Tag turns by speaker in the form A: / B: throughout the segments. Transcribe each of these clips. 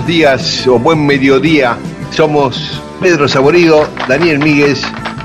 A: Buenos días o buen mediodía. Somos Pedro Saborido, Daniel Míguez,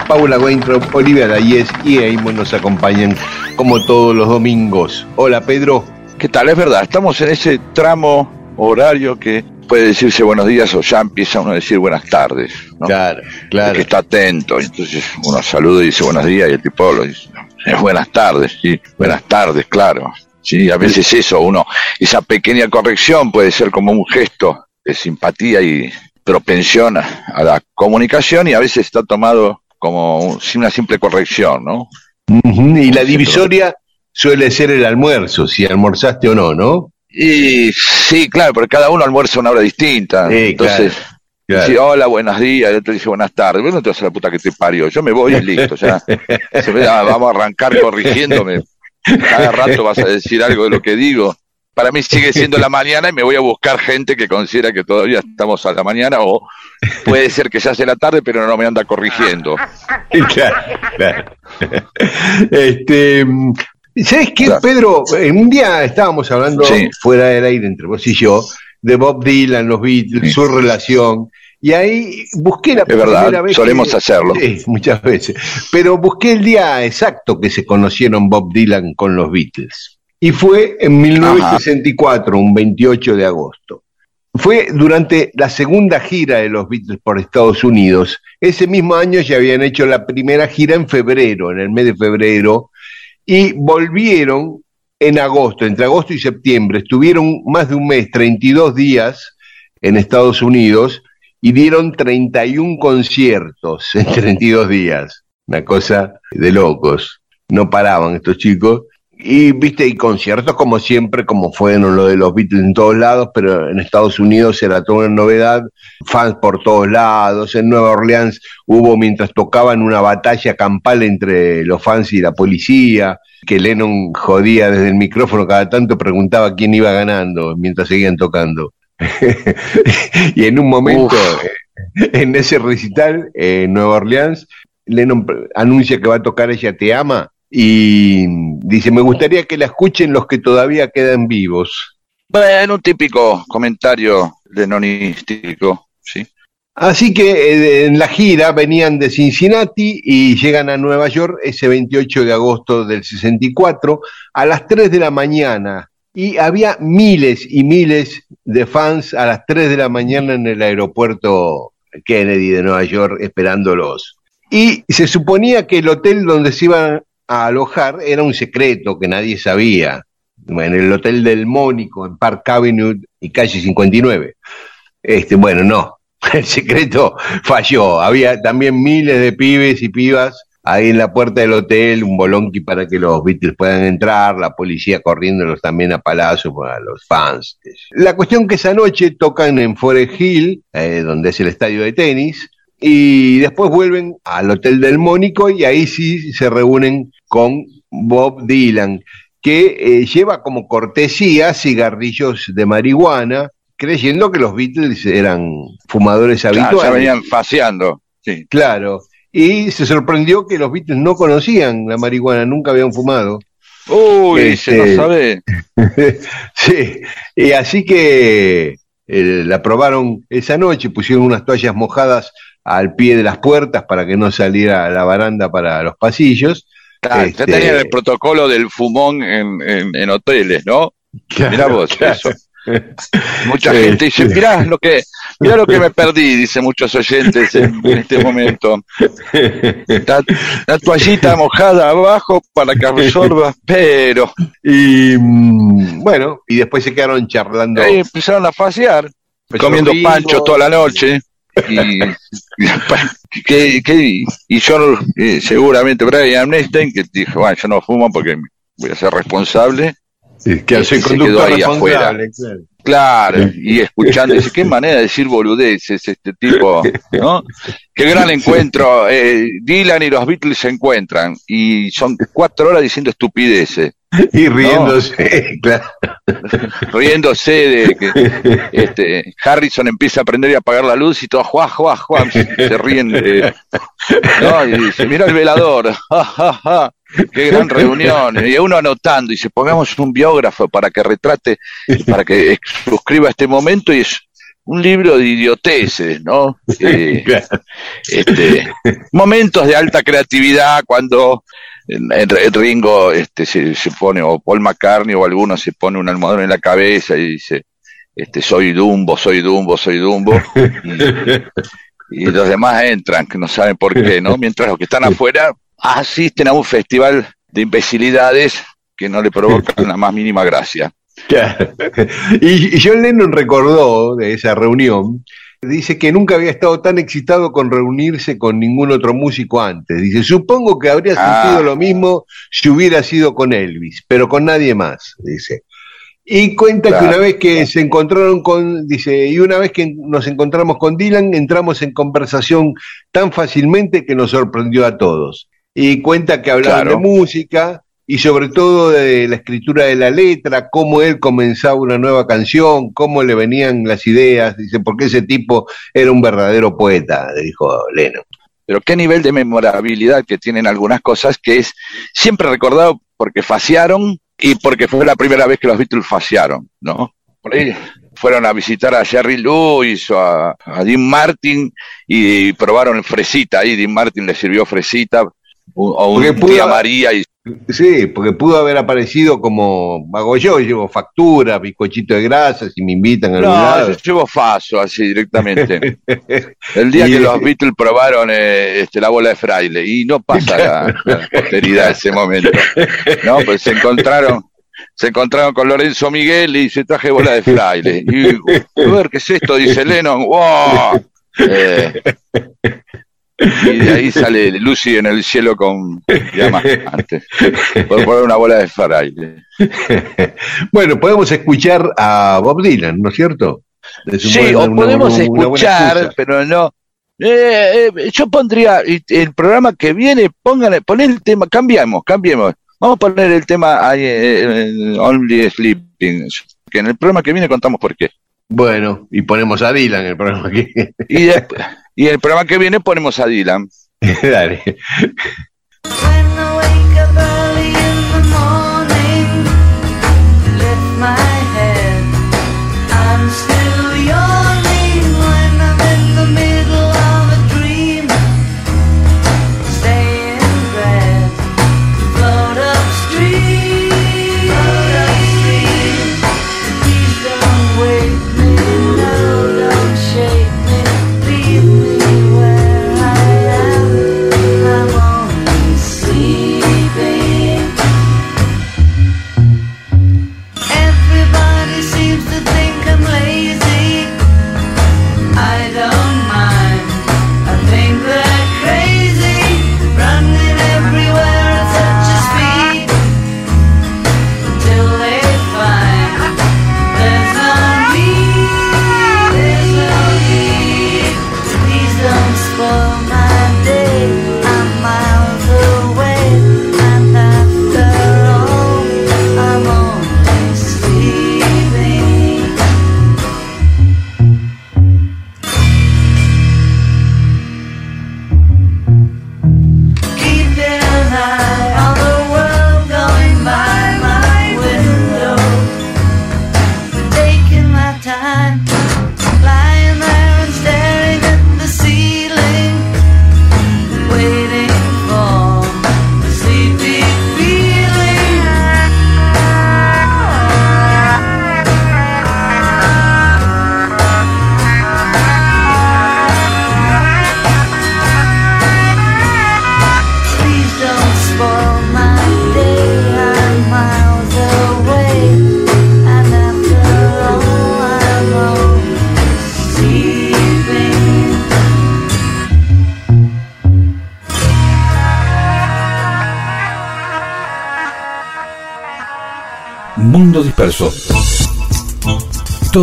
A: Paula Weintraub, Olivia Dayes y Eamon nos acompañan como todos los domingos. Hola Pedro.
B: ¿Qué tal? Es verdad, estamos en ese tramo horario que puede decirse buenos días o ya empieza uno a decir buenas tardes. ¿no?
A: Claro, claro.
B: que está atento, entonces uno saluda y dice buenos días y el tipo lo dice, es buenas tardes, sí, buenas tardes, claro. Sí, a veces eso, uno, esa pequeña corrección puede ser como un gesto de simpatía y propensión a, la comunicación y a veces está tomado como un- una simple corrección, ¿no?
A: Y la divisoria suele ser el almuerzo, si almorzaste o no, ¿no?
B: Y sí, claro, porque cada uno almuerza una hora distinta.
A: Sí,
B: entonces,
A: claro.
B: hola, buenos días, el otro dice buenas tardes. Bueno, te vas a la puta que te parió. Yo me voy y listo, ya. Se ve, ah, vamos a arrancar corrigiéndome. Cada rato vas a decir algo de lo que digo. Para mí sigue siendo la mañana y me voy a buscar gente que considera que todavía estamos a la mañana o puede ser que ya sea la tarde, pero no me anda corrigiendo.
A: claro, claro. Este, ¿Sabes qué,
B: Claro.
A: Pedro? En un día estábamos hablando
B: Sí.
A: fuera del aire entre vos y yo de Bob Dylan, los Beatles,
B: Sí.
A: su relación. Y ahí busqué la
B: Es verdad,
A: primera vez.
B: solemos
A: que-
B: hacerlo.
A: Sí, muchas veces. Pero busqué el día exacto que se conocieron Bob Dylan con los Beatles. Y fue en 1964, un 28 de agosto. Fue durante la segunda gira de los Beatles por Estados Unidos. Ese mismo año ya habían hecho la primera gira en febrero, en el mes de febrero, y volvieron en agosto, entre agosto y septiembre. Estuvieron más de un mes, 32 días en Estados Unidos y dieron 31 conciertos en 32 días. Una cosa de locos. No paraban estos chicos. Y viste, y conciertos como siempre, como fueron lo de los Beatles en todos lados, pero en Estados Unidos era toda una novedad, fans por todos lados, en Nueva Orleans hubo mientras tocaban una batalla campal entre los fans y la policía, que Lennon jodía desde el micrófono cada tanto, preguntaba quién iba ganando mientras seguían tocando. Y en un momento, eh, en ese recital, eh, en Nueva Orleans, Lennon anuncia que va a tocar Ella Te Ama y dice, me gustaría que la escuchen los que todavía quedan vivos.
B: Bueno, un típico comentario lenonístico, ¿sí?
A: Así que eh, en la gira venían de Cincinnati y llegan a Nueva York ese 28 de agosto del 64 a las 3 de la mañana. Y había miles y miles de fans a las 3 de la mañana en el aeropuerto Kennedy de Nueva York esperándolos. Y se suponía que el hotel donde se iban a alojar era un secreto que nadie sabía. En el hotel del Mónico, en Park Avenue y calle 59. Este, bueno, no, el secreto falló. Había también miles de pibes y pibas ahí en la puerta del hotel, un bolonqui para que los Beatles puedan entrar, la policía corriéndolos también a palazo para los fans. La cuestión que esa noche tocan en Forest Hill, eh, donde es el estadio de tenis, y después vuelven al Hotel del Mónico y ahí sí se reúnen con Bob Dylan, que eh, lleva como cortesía cigarrillos de marihuana, creyendo que los Beatles eran fumadores
B: Claro,
A: habituales.
B: ya venían paseando, sí.
A: Claro. Y se sorprendió que los Beatles no conocían la marihuana, nunca habían fumado.
B: Uy, se lo sabe.
A: sí, y así que eh, la probaron esa noche, pusieron unas toallas mojadas al pie de las puertas para que no saliera la baranda para los pasillos.
B: Claro, ya tenían el este, protocolo del fumón en, en, hoteles, ¿no? Mirá vos eso. Mucha gente dice, mirá lo que, mirá lo que me perdí, dice muchos oyentes en, este momento. La, toallita mojada abajo para que absorba, pero.
A: Y mm, bueno, y después se quedaron charlando.
B: Ahí empezaron a fasear, comiendo pancho toda la noche. Y, y yo eh, seguramente Brian Einstein que dijo, bueno, yo no fumo porque voy a ser responsable
A: que hace conductor ahí afuera.
B: Claro. y escuchando, dice, qué manera de decir boludeces este tipo, ¿no? Qué gran encuentro. Eh, Dylan y los Beatles se encuentran y son cuatro horas diciendo estupideces.
A: Y riéndose, claro.
B: Riéndose de que este, Harrison empieza a aprender y apagar la luz y todo, juá, juá, juá, se ríen. ¿no? Y dice, mira el velador, ja, Qué gran reunión. Y uno anotando, y se pongamos un biógrafo para que retrate, para que suscriba este momento, y es un libro de idioteces, ¿no? Eh, este, momentos de alta creatividad cuando el Ringo este, se, pone, o Paul McCartney o alguno se pone un almohadón en la cabeza y dice, este, soy Dumbo, soy Dumbo, soy Dumbo. Y, y los demás entran, que no saben por qué, ¿no? Mientras los que están afuera asisten a un festival de imbecilidades que no le provocan la más mínima gracia.
A: Y, John Lennon recordó de esa reunión, dice que nunca había estado tan excitado con reunirse con ningún otro músico antes. Dice, supongo que habría ah. sentido lo mismo si hubiera sido con Elvis, pero con nadie más, dice. Y cuenta que una vez que se encontraron con, dice, y una vez que nos encontramos con Dylan, entramos en conversación tan fácilmente que nos sorprendió a todos y cuenta que hablaban de música y sobre todo de la escritura de la letra, cómo él comenzaba una nueva canción, cómo le venían las ideas, dice, porque ese tipo era un verdadero poeta, dijo Lennon.
B: Pero qué nivel de memorabilidad que tienen algunas cosas que es siempre recordado porque faciaron y porque fue la primera vez que los Beatles faciaron, ¿no? Por ahí fueron a visitar a Jerry Lewis o a, a Dean Martin y probaron fresita ahí, Dean Martin le sirvió fresita o un tía María y
A: Sí, porque pudo haber aparecido como hago yo, llevo factura, bizcochito de grasas y me invitan a
B: No, yo llevo faso así directamente. El día que los Beatles probaron eh, este, la bola de fraile y no pasa la, la ese momento. No, pues se encontraron se encontraron con Lorenzo Miguel y se traje bola de fraile. Y, a ver, ¿qué es esto? Dice Lennon. ¡Wow! Eh, y de ahí sale Lucy en el cielo con antes por poner una bola de fraile.
A: bueno, podemos escuchar a Bob Dylan, ¿no es cierto?
B: sí, o podemos escuchar, pero no. Eh, eh, yo pondría el programa que viene, pónganle, poner el tema, cambiamos, cambiemos. Vamos a poner el tema eh, Only Sleeping, que en el programa que viene contamos por qué.
A: Bueno, y ponemos a Dylan el programa que
B: Y después. Y el programa que viene ponemos a Dylan. Dale.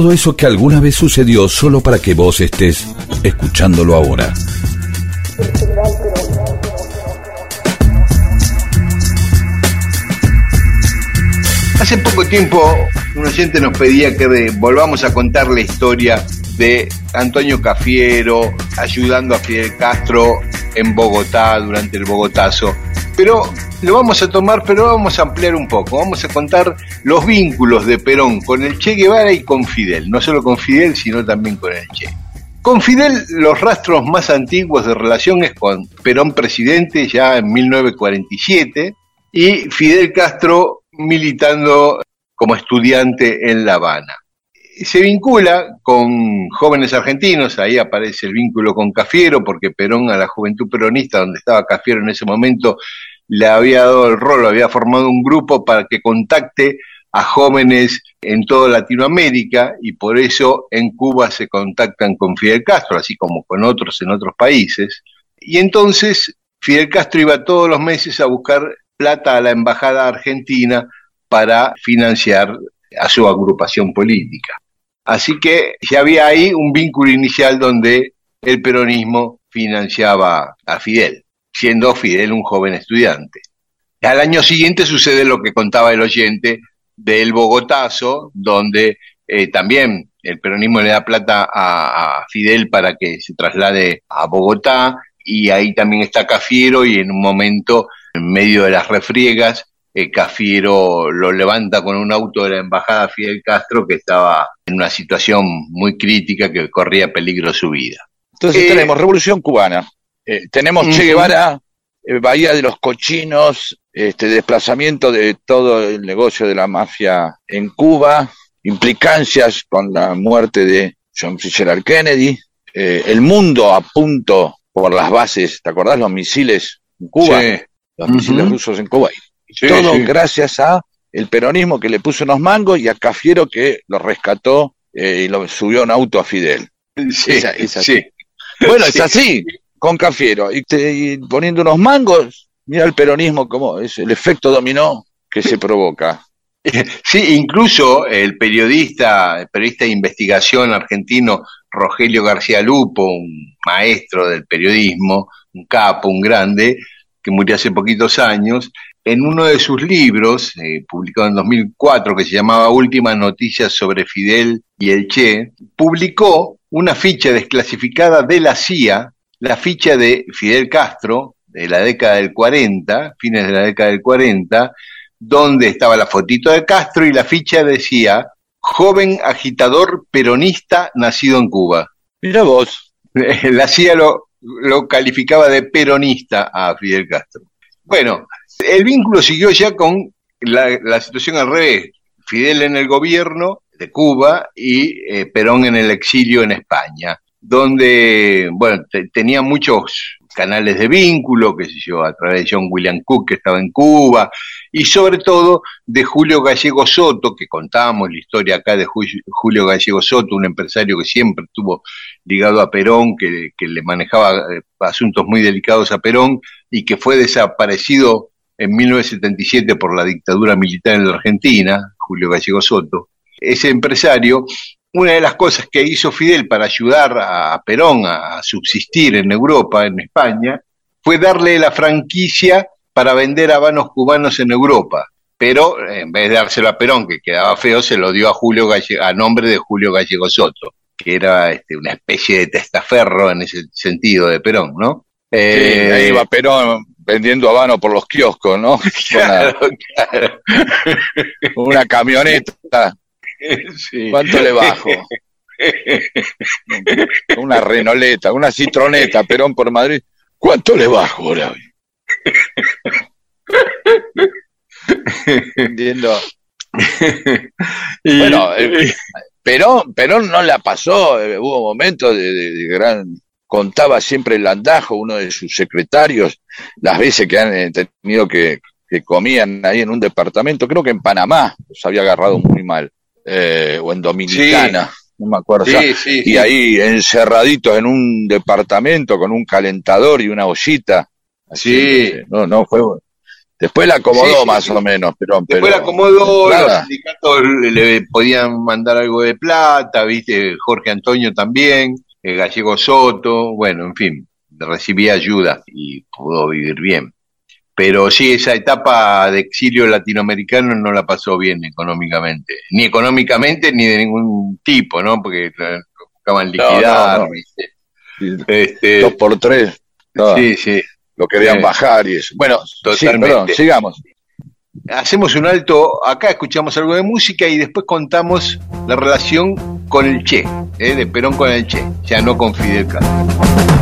C: Todo eso que alguna vez sucedió solo para que vos estés escuchándolo ahora.
A: Hace poco tiempo un oyente nos pedía que volvamos a contar la historia de Antonio Cafiero ayudando a Fidel Castro en Bogotá durante el Bogotazo. Pero lo vamos a tomar, pero vamos a ampliar un poco. Vamos a contar los vínculos de Perón con el Che Guevara y con Fidel. No solo con Fidel, sino también con el Che. Con Fidel, los rastros más antiguos de relación es con Perón presidente ya en 1947 y Fidel Castro militando como estudiante en La Habana se vincula con jóvenes argentinos, ahí aparece el vínculo con Cafiero, porque Perón a la juventud peronista, donde estaba Cafiero en ese momento, le había dado el rol, había formado un grupo para que contacte a jóvenes en toda Latinoamérica y por eso en Cuba se contactan con Fidel Castro, así como con otros en otros países. Y entonces Fidel Castro iba todos los meses a buscar plata a la embajada argentina para financiar a su agrupación política. Así que ya había ahí un vínculo inicial donde el peronismo financiaba a Fidel, siendo Fidel un joven estudiante. Al año siguiente sucede lo que contaba el oyente del Bogotazo, donde eh, también el peronismo le da plata a, a, Fidel para que se traslade a Bogotá, y ahí también está Cafiero, y en un momento, en medio de las refriegas, eh, Cafiero lo levanta con un auto de la embajada Fidel Castro que estaba en una situación muy crítica que corría peligro su vida.
B: Entonces eh, tenemos Revolución Cubana, tenemos Che Guevara, Bahía de los Cochinos, este desplazamiento de todo el negocio de la mafia en Cuba, implicancias con la muerte de John Fitzgerald Kennedy, el mundo a punto por las bases, ¿te acordás? Los misiles en Cuba, los misiles rusos en Kuwait. Todo gracias a el peronismo que le puso unos mangos y a Cafiero que lo rescató eh, y lo subió a un auto a Fidel.
A: Sí, sí.
B: Bueno, es así, con Cafiero. Y, poniendo unos mangos, mira el peronismo como es el efecto dominó que se provoca.
A: Sí, incluso el periodista, el periodista de investigación argentino Rogelio García Lupo, un maestro del periodismo, un capo, un grande, que murió hace poquitos años, en uno de sus libros, eh, publicado en 2004, que se llamaba Últimas Noticias sobre Fidel y el Che, publicó una ficha desclasificada de la CIA, la ficha de Fidel Castro, de la década del 40, fines de la década del 40, donde estaba la fotito de Castro y la ficha decía, joven agitador peronista nacido en Cuba.
B: Mira vos.
A: La CIA lo, lo calificaba de peronista a Fidel Castro. Bueno, el vínculo siguió ya con la, situación al revés. Fidel en el gobierno de Cuba y eh, Perón en el exilio en España, donde, bueno, tenía muchos canales de vínculo, que sé yo, a través de John William Cook, que estaba en Cuba, y sobre todo de Julio Gallego Soto, que contábamos la historia acá de Julio Gallego Soto, un empresario que siempre estuvo ligado a Perón, que, que le manejaba eh, asuntos muy delicados a Perón, y que fue desaparecido en 1977 por la dictadura militar en la Argentina, Julio Gallego Soto. Ese empresario una de las cosas que hizo Fidel para ayudar a Perón a subsistir en Europa, en España, fue darle la franquicia para vender habanos cubanos en Europa. Pero en vez de dárselo a Perón, que quedaba feo, se lo dio a Julio a nombre de Julio Gallego Soto, que era este, una especie de testaferro en ese sentido de Perón, ¿no?
B: Eh, ahí iba Perón vendiendo habano por los kioscos, ¿no? Claro, claro. una camioneta ¿Cuánto le bajo? una renoleta, una citroneta, Perón por Madrid. ¿Cuánto le bajo ahora? Entiendo. bueno, eh, Perón, Perón no la pasó, eh, hubo momentos de, gran contaba siempre el andajo, uno de sus secretarios, las veces que han eh, tenido que, que comían ahí en un departamento, creo que en Panamá, se había agarrado muy mal eh, o en Dominicana, no me acuerdo. y ahí encerraditos en un departamento con un calentador y una ollita.
A: sí.
B: No, no, fue Después la acomodó más o menos, pero...
A: Después la acomodó, los sindicatos le, podían mandar algo de plata, viste, Jorge Antonio también, el Gallego Soto, bueno, en fin, recibía ayuda y pudo vivir bien. Pero sí, esa etapa de exilio latinoamericano no la pasó bien económicamente, ni económicamente ni de ningún tipo, ¿no? Porque buscaban liquidar,
B: Este, Dos por tres.
A: Sí, sí
B: lo querían bajar y eso. Bueno, totalmente. sigamos.
A: Hacemos un alto, acá escuchamos algo de música y después contamos la relación con el Che, ¿eh? de Perón con el Che, ya no con Fidel Castro.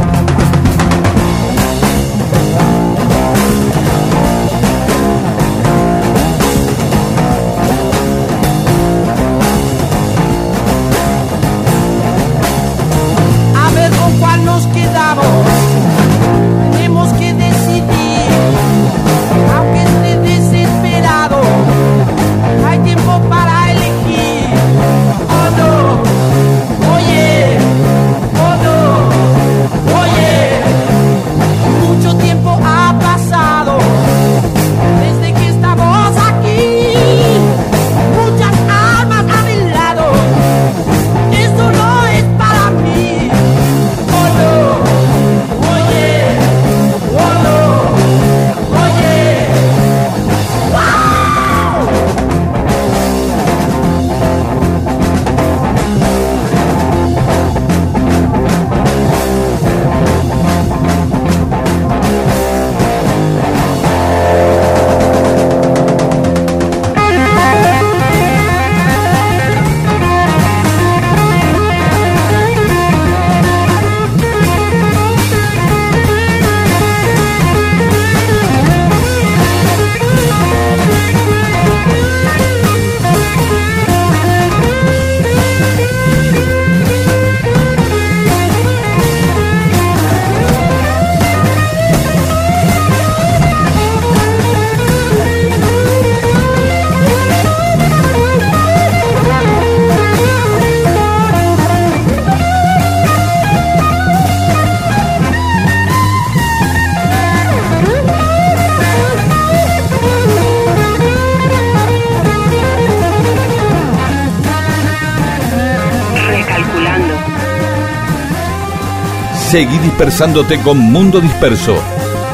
C: Seguí dispersándote con Mundo Disperso.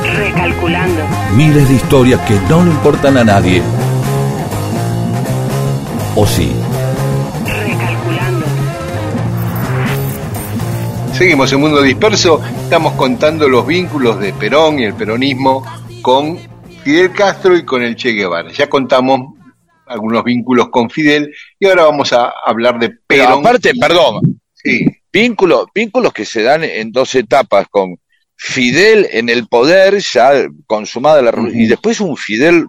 D: Recalculando.
C: Miles de historias que no le importan a nadie. ¿O sí?
D: Recalculando.
A: Seguimos en Mundo Disperso. Estamos contando los vínculos de Perón y el peronismo con Fidel Castro y con el Che Guevara. Ya contamos algunos vínculos con Fidel y ahora vamos a hablar de Perón.
B: aparte, perdón. Vínculos, vínculos que se dan en dos etapas, con Fidel en el poder, ya consumada la revolución, y después un Fidel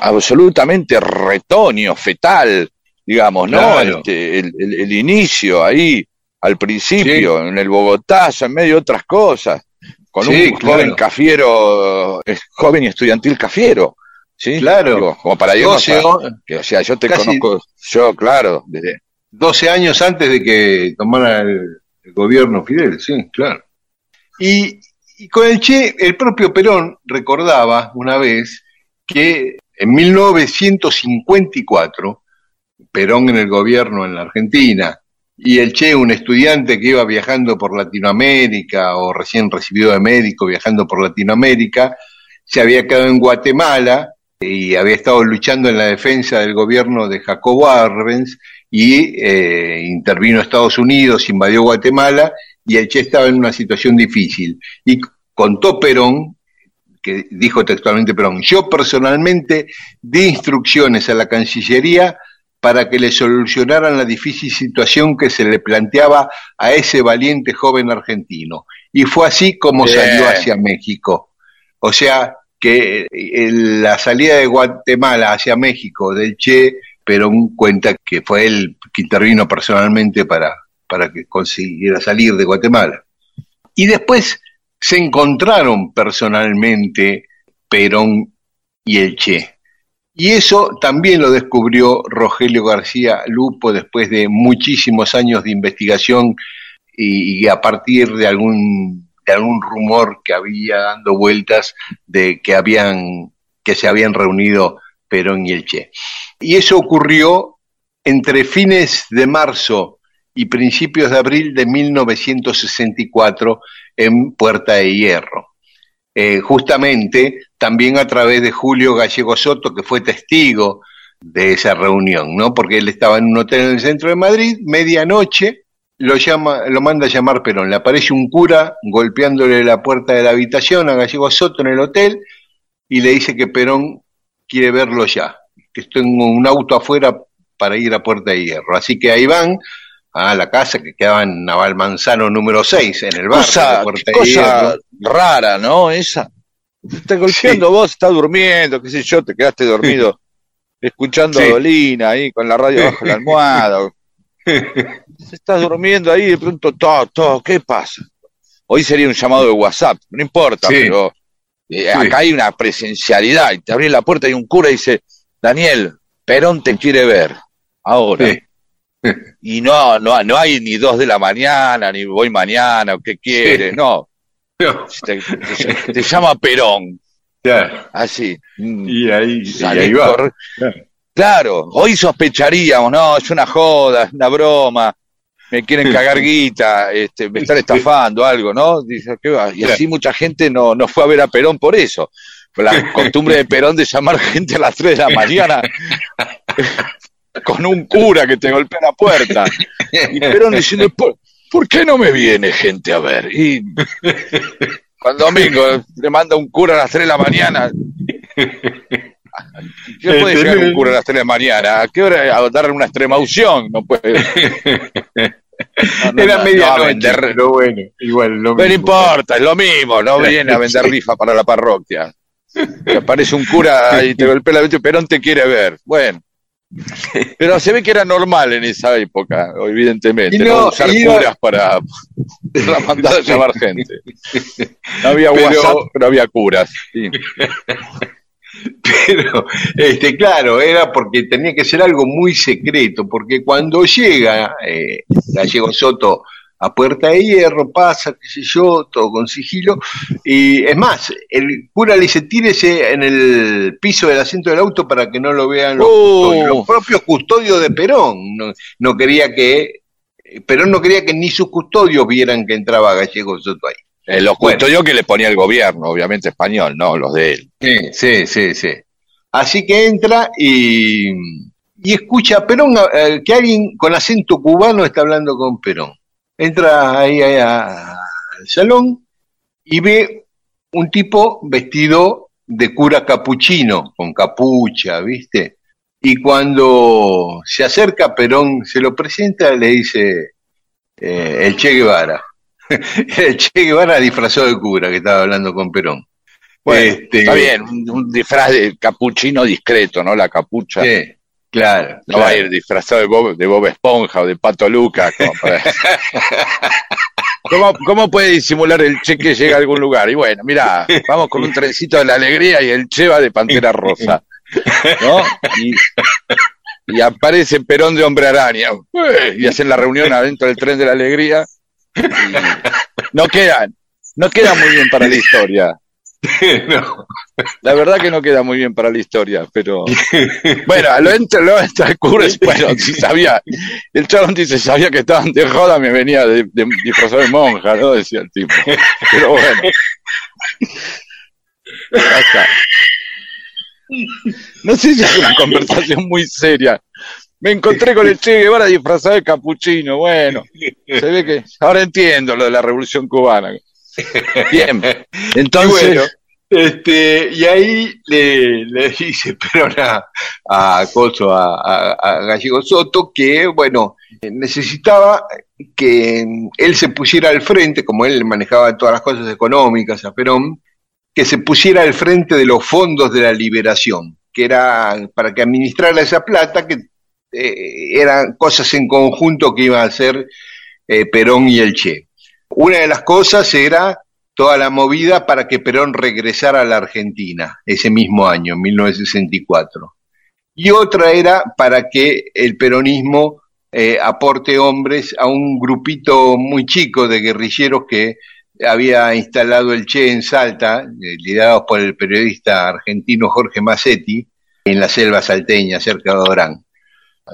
B: absolutamente retonio, fetal, digamos, ¿no? Este, el, inicio ahí, al principio, en el Bogotá, en medio de otras cosas, con un joven cafiero, joven y estudiantil cafiero. ¿Sí?
A: Claro.
B: como para que, o sea, yo te conozco, yo, claro, desde,
A: 12 años antes de que tomara el, gobierno Fidel, sí, claro. Y, con el Che, el propio Perón recordaba una vez que en 1954, Perón en el gobierno en la Argentina, y el Che, un estudiante que iba viajando por Latinoamérica o recién recibido de médico viajando por Latinoamérica, se había quedado en Guatemala y había estado luchando en la defensa del gobierno de Jacobo Arbenz y eh, intervino Estados Unidos, invadió Guatemala y el Che estaba en una situación difícil. Y contó Perón, que dijo textualmente Perón, yo personalmente di instrucciones a la Cancillería para que le solucionaran la difícil situación que se le planteaba a ese valiente joven argentino. Y fue así como salió hacia México. O sea, que eh, la salida de Guatemala hacia México del Che Perón cuenta que fue él que intervino personalmente para, para que consiguiera salir de Guatemala. Y después se encontraron personalmente Perón y el Che. Y eso también lo descubrió Rogelio García Lupo después de muchísimos años de investigación y, a partir de algún, de algún rumor que había dando vueltas de que habían que se habían reunido Perón y el Che. Y eso ocurrió entre fines de marzo y principios de abril de 1964 en Puerta de Hierro. Eh, justamente también a través de Julio Gallego Soto, que fue testigo de esa reunión, ¿no? Porque él estaba en un hotel en el centro de Madrid, medianoche, lo llama, lo manda a llamar Perón. Le aparece un cura golpeándole la puerta de la habitación a Gallego Soto en el hotel y le dice que Perón quiere verlo ya, que tengo un auto afuera para ir a Puerta de Hierro. Así que ahí van a la casa que quedaba en Naval Manzano número 6, en el barrio
B: cosa,
A: de Puerta de
B: cosa
A: Hierro.
B: rara, ¿no? Esa. Te está golpeando vos, estás durmiendo, qué sé yo, te quedaste dormido escuchando
A: Sí.
B: a Dolina ahí con la radio bajo la almohada. Estás durmiendo ahí de pronto, todo, todo, ¿qué pasa? Hoy sería un llamado de WhatsApp, no importa,
A: Sí.
B: pero eh, acá hay una presencialidad y te abrís la puerta y un cura y dice, Daniel, Perón te quiere ver, ahora.
A: Sí.
B: Y no, no, no hay ni dos de la mañana, ni voy mañana, o qué quiere, no.
A: No,
B: Te, te- te llama Perón,
A: claro.
B: así. Mm,
A: Y ahí, y ahí va. Claro,
B: hoy sospecharíamos, no, es una joda, es una broma, me quieren cagar guita, este, me están estafando, algo, ¿no? Dice, ¿qué va? Y así mucha gente no, no fue a ver a Perón por eso. La costumbre de Perón de llamar gente a las 3 de la mañana con un cura que te golpea la puerta. Y Perón diciendo, ¿por, por qué no me viene gente a ver? Y cuando domingo le manda un cura a las 3 de la mañana. ¿Qué puede llegar un cura a las 3 de la mañana? ¿A qué hora? A darle una extrema unción. No puede. No, no,
A: Era
B: no,
A: medianoche, pero bueno, igual lo
B: no
A: mismo.
B: importa, es lo mismo, no viene a vender rifa para la parroquia. Te aparece un cura y te golpea la mente, Perón te quiere ver. Bueno. Pero se ve que era normal en esa época, evidentemente, no,
A: no,
B: usar
A: iba-
B: curas para, para mandar a llamar gente. No había
A: Pero-
B: WhatsApp, pero había curas. sí.
A: Pero, este, claro, era porque tenía que ser algo muy secreto, porque cuando llega eh, Gallego Soto a Puerta de Hierro, pasa, qué sé yo, todo con sigilo, y es más, el cura le dice, tírese en el piso del asiento del auto para que no lo vean los,
B: Oh.
A: custodios, los propios custodios de Perón, no, no quería que, Perón no quería que ni sus custodios vieran que entraba Gallego Soto ahí.
B: Eh, los
A: Bueno.
B: custodios que le ponía el gobierno, obviamente español, no los de él.
A: Sí, sí, sí, sí. Así que entra y, y escucha a Perón, eh, que alguien con acento cubano está hablando con Perón. Entra ahí, al salón y ve un tipo vestido de cura capuchino, con capucha, ¿viste? Y cuando se acerca Perón, se lo presenta, le dice eh, el Che Guevara. el Che Guevara disfrazado de cura que estaba hablando con Perón.
B: Bueno,
A: Este,
B: está bien, un, un disfraz de capuchino discreto, ¿no? La capucha.
A: Sí, claro.
B: No va a ir disfrazado de Bob, de Bob Esponja o de Pato para- ¿Cómo, ¿Cómo puede disimular el che que llega a algún lugar? Y bueno, mira, vamos con un trencito de la alegría y el che va de Pantera Rosa. ¿No? Y, y aparece Perón de Hombre Araña. ¡Ué! Y hacen la reunión adentro del tren de la alegría. Y no queda, no queda muy bien para la historia.
A: No.
B: La verdad que no queda muy bien para la historia, pero bueno, lo entra, lo entra bueno, si sabía, el chabón dice, sabía que estaban de joda, me venía de, de disfrazado de monja, ¿no? Decía el tipo. Pero bueno. Ya está. No sé si es una conversación muy seria. Me encontré con el Che Guevara disfrazado de capuchino, bueno, se ve que ahora entiendo lo de la revolución cubana. Bien,
A: Y
B: entonces...
A: bueno, este, y ahí le, le dice Perón a, a, Coso, a Gallego Soto que, bueno, necesitaba que él se pusiera al frente, como él manejaba todas las cosas económicas a Perón, que se pusiera al frente de los fondos de la liberación, que era para que administrara esa plata, que eh, eran cosas en conjunto que iban a hacer eh, Perón y el Che. Una de las cosas era toda la movida para que Perón regresara a la Argentina ese mismo año, 1964. Y otra era para que el peronismo eh, aporte hombres a un grupito muy chico de guerrilleros que había instalado el Che en Salta, liderados por el periodista argentino Jorge Massetti, en la selva salteña, cerca de Orán.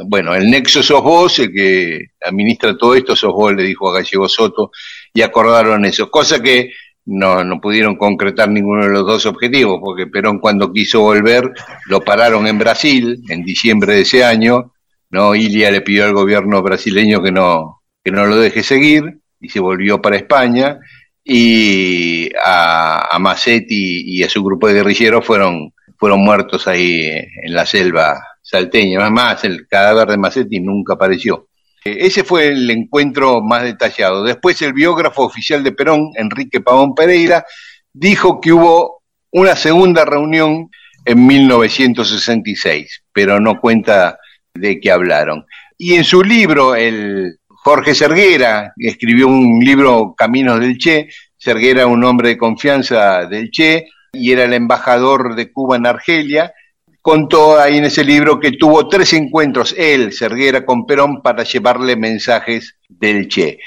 A: Bueno, el nexo sos vos, el que administra todo esto sos vos, le dijo a Gallego Soto, y acordaron eso, cosa que no, no pudieron concretar ninguno de los dos objetivos, porque Perón cuando quiso volver lo pararon en Brasil en diciembre de ese año, no Ilia le pidió al gobierno brasileño que no, que no lo deje seguir y se volvió para España y a, a Massetti y a su grupo de guerrilleros fueron, fueron muertos ahí en la selva salteña. Además, el cadáver de Massetti nunca apareció. Eh, ese fue el encuentro más detallado. Después el biógrafo oficial de Perón, Enrique Pavón Pereira, dijo que hubo una segunda reunión en 1966, pero no cuenta de qué hablaron. Y en su libro, el Jorge Serguera escribió un libro Caminos del Che. Serguera, un hombre de confianza del Che, y era el embajador de Cuba en Argelia, contó ahí en ese libro que tuvo tres encuentros, él, Serguera, con Perón para llevarle mensajes del Che.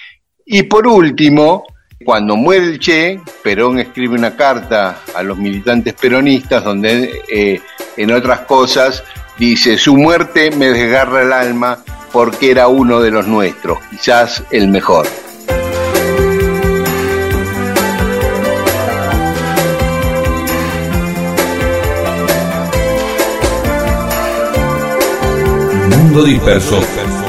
A: Y por último, cuando muere el Che, Perón escribe una carta a los militantes peronistas donde, eh, en otras cosas, dice, su muerte me desgarra el alma porque era uno de los nuestros, quizás el mejor.
C: Mundo disperso.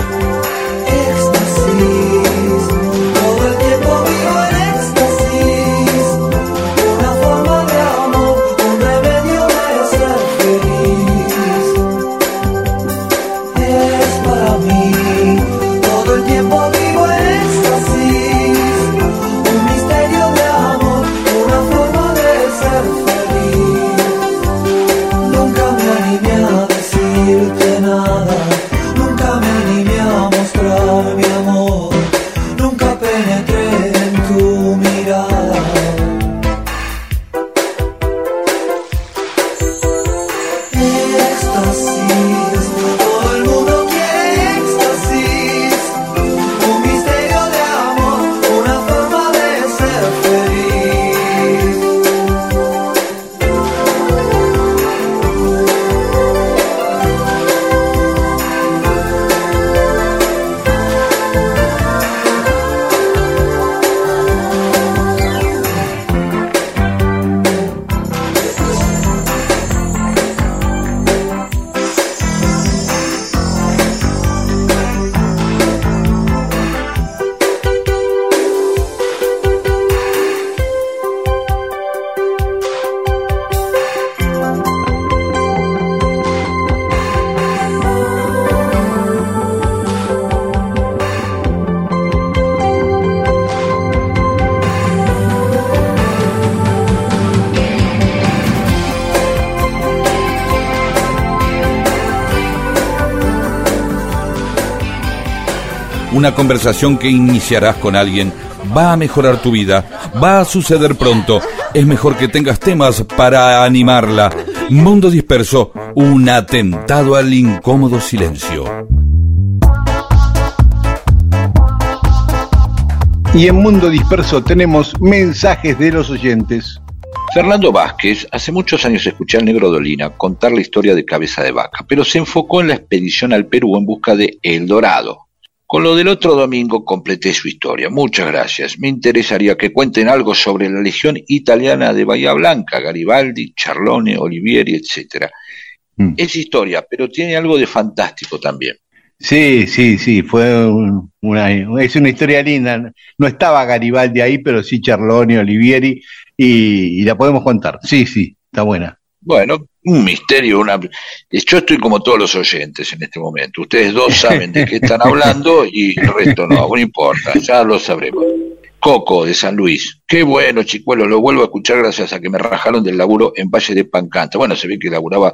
E: Una
C: conversación que iniciarás con alguien va a mejorar tu vida, va a suceder pronto. Es mejor que tengas temas para animarla. Mundo disperso, un atentado al incómodo silencio.
A: Y en Mundo Disperso tenemos mensajes de los oyentes.
B: Fernando Vázquez, hace muchos años escuché al negro Dolina contar la historia de Cabeza de Vaca, pero se enfocó en la expedición al Perú en busca de El Dorado. Con lo del otro domingo completé su historia. Muchas gracias. Me interesaría que cuenten algo sobre la Legión Italiana de Bahía Blanca, Garibaldi, Charlone, Olivieri, etc.
A: Mm.
B: Es historia, pero tiene algo de fantástico también.
A: Sí, sí, sí, fue un- una, es una historia linda. No estaba Garibaldi ahí, pero sí Charlone, Olivieri, y, y la podemos contar. Sí, sí, está buena.
B: Bueno, un misterio, una... yo estoy como todos los oyentes en este momento. Ustedes dos saben de qué están hablando y el resto no, no importa, ya lo sabremos. Coco de San Luis, qué bueno chicuelo, lo vuelvo a escuchar gracias a que me rajaron del laburo en Valle de Pancanta. Bueno, se ve que laburaba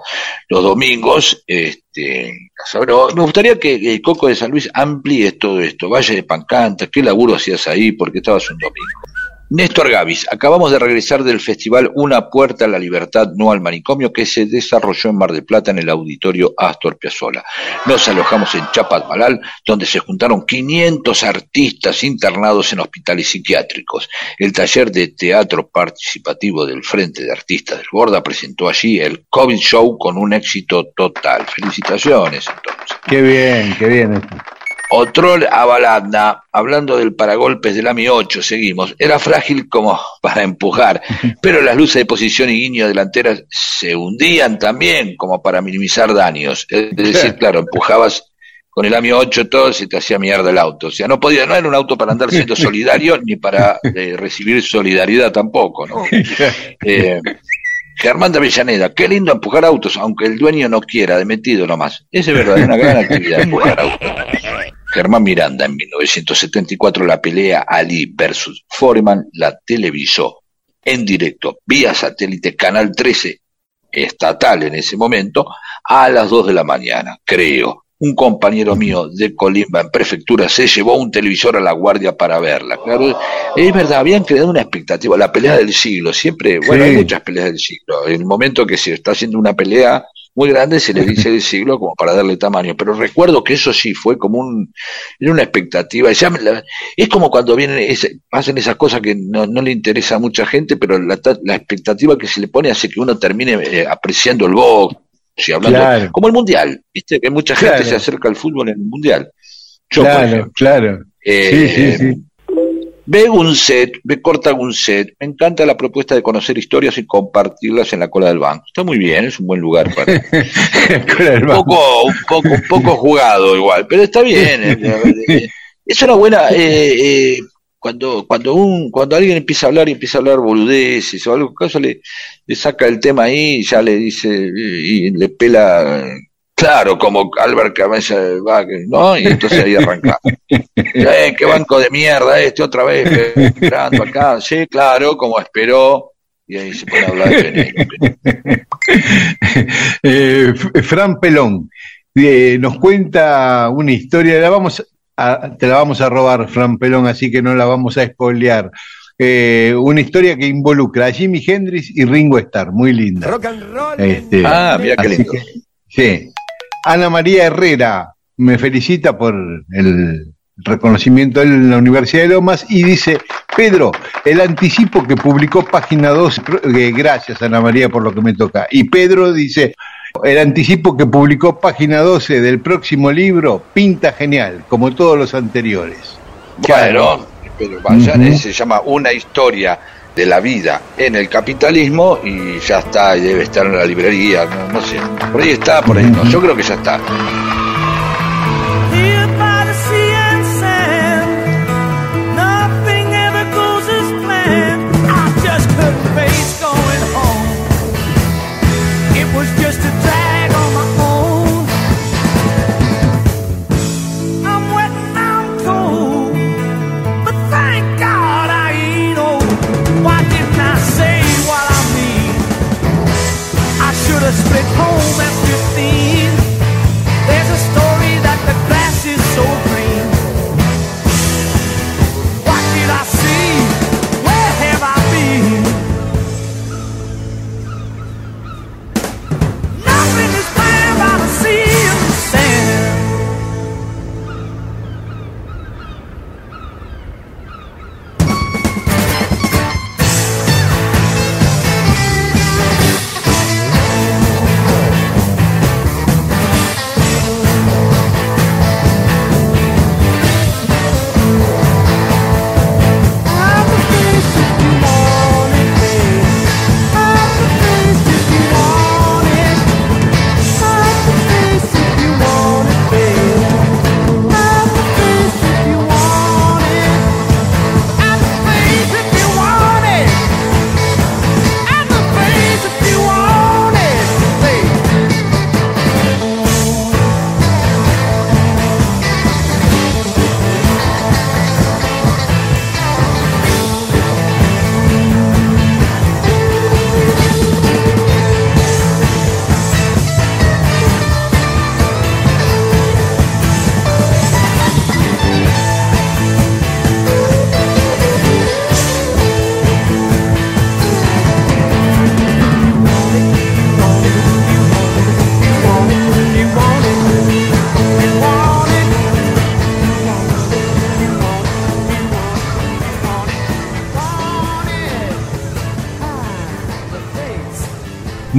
B: los domingos, este, pero me gustaría que el Coco de San Luis amplíe todo esto, Valle de Pancanta, qué laburo hacías ahí, porque estabas un domingo. Néstor Gavis, acabamos de regresar del festival Una Puerta a la Libertad, no al manicomio, que se desarrolló en Mar del Plata en el auditorio Astor Piazzolla. Nos alojamos en Chapadmalal, donde se juntaron 500 artistas internados en hospitales psiquiátricos. El taller de teatro participativo del Frente de Artistas del Borda presentó allí el COVID Show con un éxito total. Felicitaciones, entonces.
A: Qué bien, qué bien.
B: Otrol Avalanda, hablando del paragolpes del AMI 8, seguimos, era frágil como para empujar, pero las luces de posición y guiño delanteras se hundían también como para minimizar daños. Es decir, claro, empujabas con el AMI 8 todo, se te hacía mierda el auto. O sea, no podía, no era un auto para andar siendo solidario ni para eh, recibir solidaridad tampoco, ¿no? Eh, Germán de Avellaneda, qué lindo empujar autos, aunque el dueño no quiera, de metido nomás. Es de verdad una gran actividad empujar autos. Germán Miranda en 1974 la pelea Ali versus Foreman la televisó en directo vía satélite Canal 13 estatal en ese momento a las 2 de la mañana, creo. Un compañero mío de Colimba en prefectura se llevó un televisor a la guardia para verla. Claro, es verdad, habían creado una expectativa, la pelea del siglo, siempre, bueno, hay muchas peleas del siglo. En el momento que se está haciendo una pelea muy grande se le dice del siglo como para darle tamaño, pero recuerdo que eso sí fue como un, era una expectativa, es como cuando vienen, ese- hacen esas cosas que no, no le interesa a mucha gente, pero la, la expectativa que se le pone hace que uno termine eh, apreciando el box y hablando,
A: Claro.
B: como el mundial, viste que mucha gente
A: Claro.
B: se acerca al fútbol en el mundial. Yo,
A: Claro,
B: ejemplo,
A: claro.
B: eh,
A: Sí, sí, sí.
B: Ve Gunset, ve Corta Gunset. Me encanta la propuesta de conocer historias y compartirlas en la cola del banco. Está muy bien, es un buen lugar para. un poco, un poco, un poco jugado igual, pero está bien. eh, eh, Es una buena. eh, eh, cuando, cuando un, cuando alguien empieza a hablar y empieza a hablar boludeces o algo, caso le, le saca el tema ahí y ya le dice y le pela. Claro, como Albert Cabeza va, ¿no? Y entonces ahí arranca. Eh, qué banco de mierda este otra vez esperando acá. Sí, claro, como esperó. Y ahí se pone a hablar de Penélope.
A: Eh, Fran Pelón eh, nos cuenta una historia, la vamos a- te la vamos a robar, Fran Pelón, así que no la vamos a spoilear. Eh, una historia que involucra a Jimi Hendrix y Ringo Starr, muy linda. Este,
B: Ah, mira qué lindo.
A: que, sí. Ana María Herrera me felicita por el reconocimiento en la Universidad de Lomas y dice, Pedro, el anticipo que publicó Página 2, eh, gracias Ana María por lo que me toca. Y Pedro dice, el anticipo que publicó Página 12 del próximo libro pinta genial, como todos los anteriores.
B: Bueno, pero vayan, eh, se llama Una historia de la vida en el capitalismo y ya está, y debe estar en la librería, no, no sé, por ahí está, por ahí no, yo creo que ya está.
F: home at 15. There's a story that the glass is so green.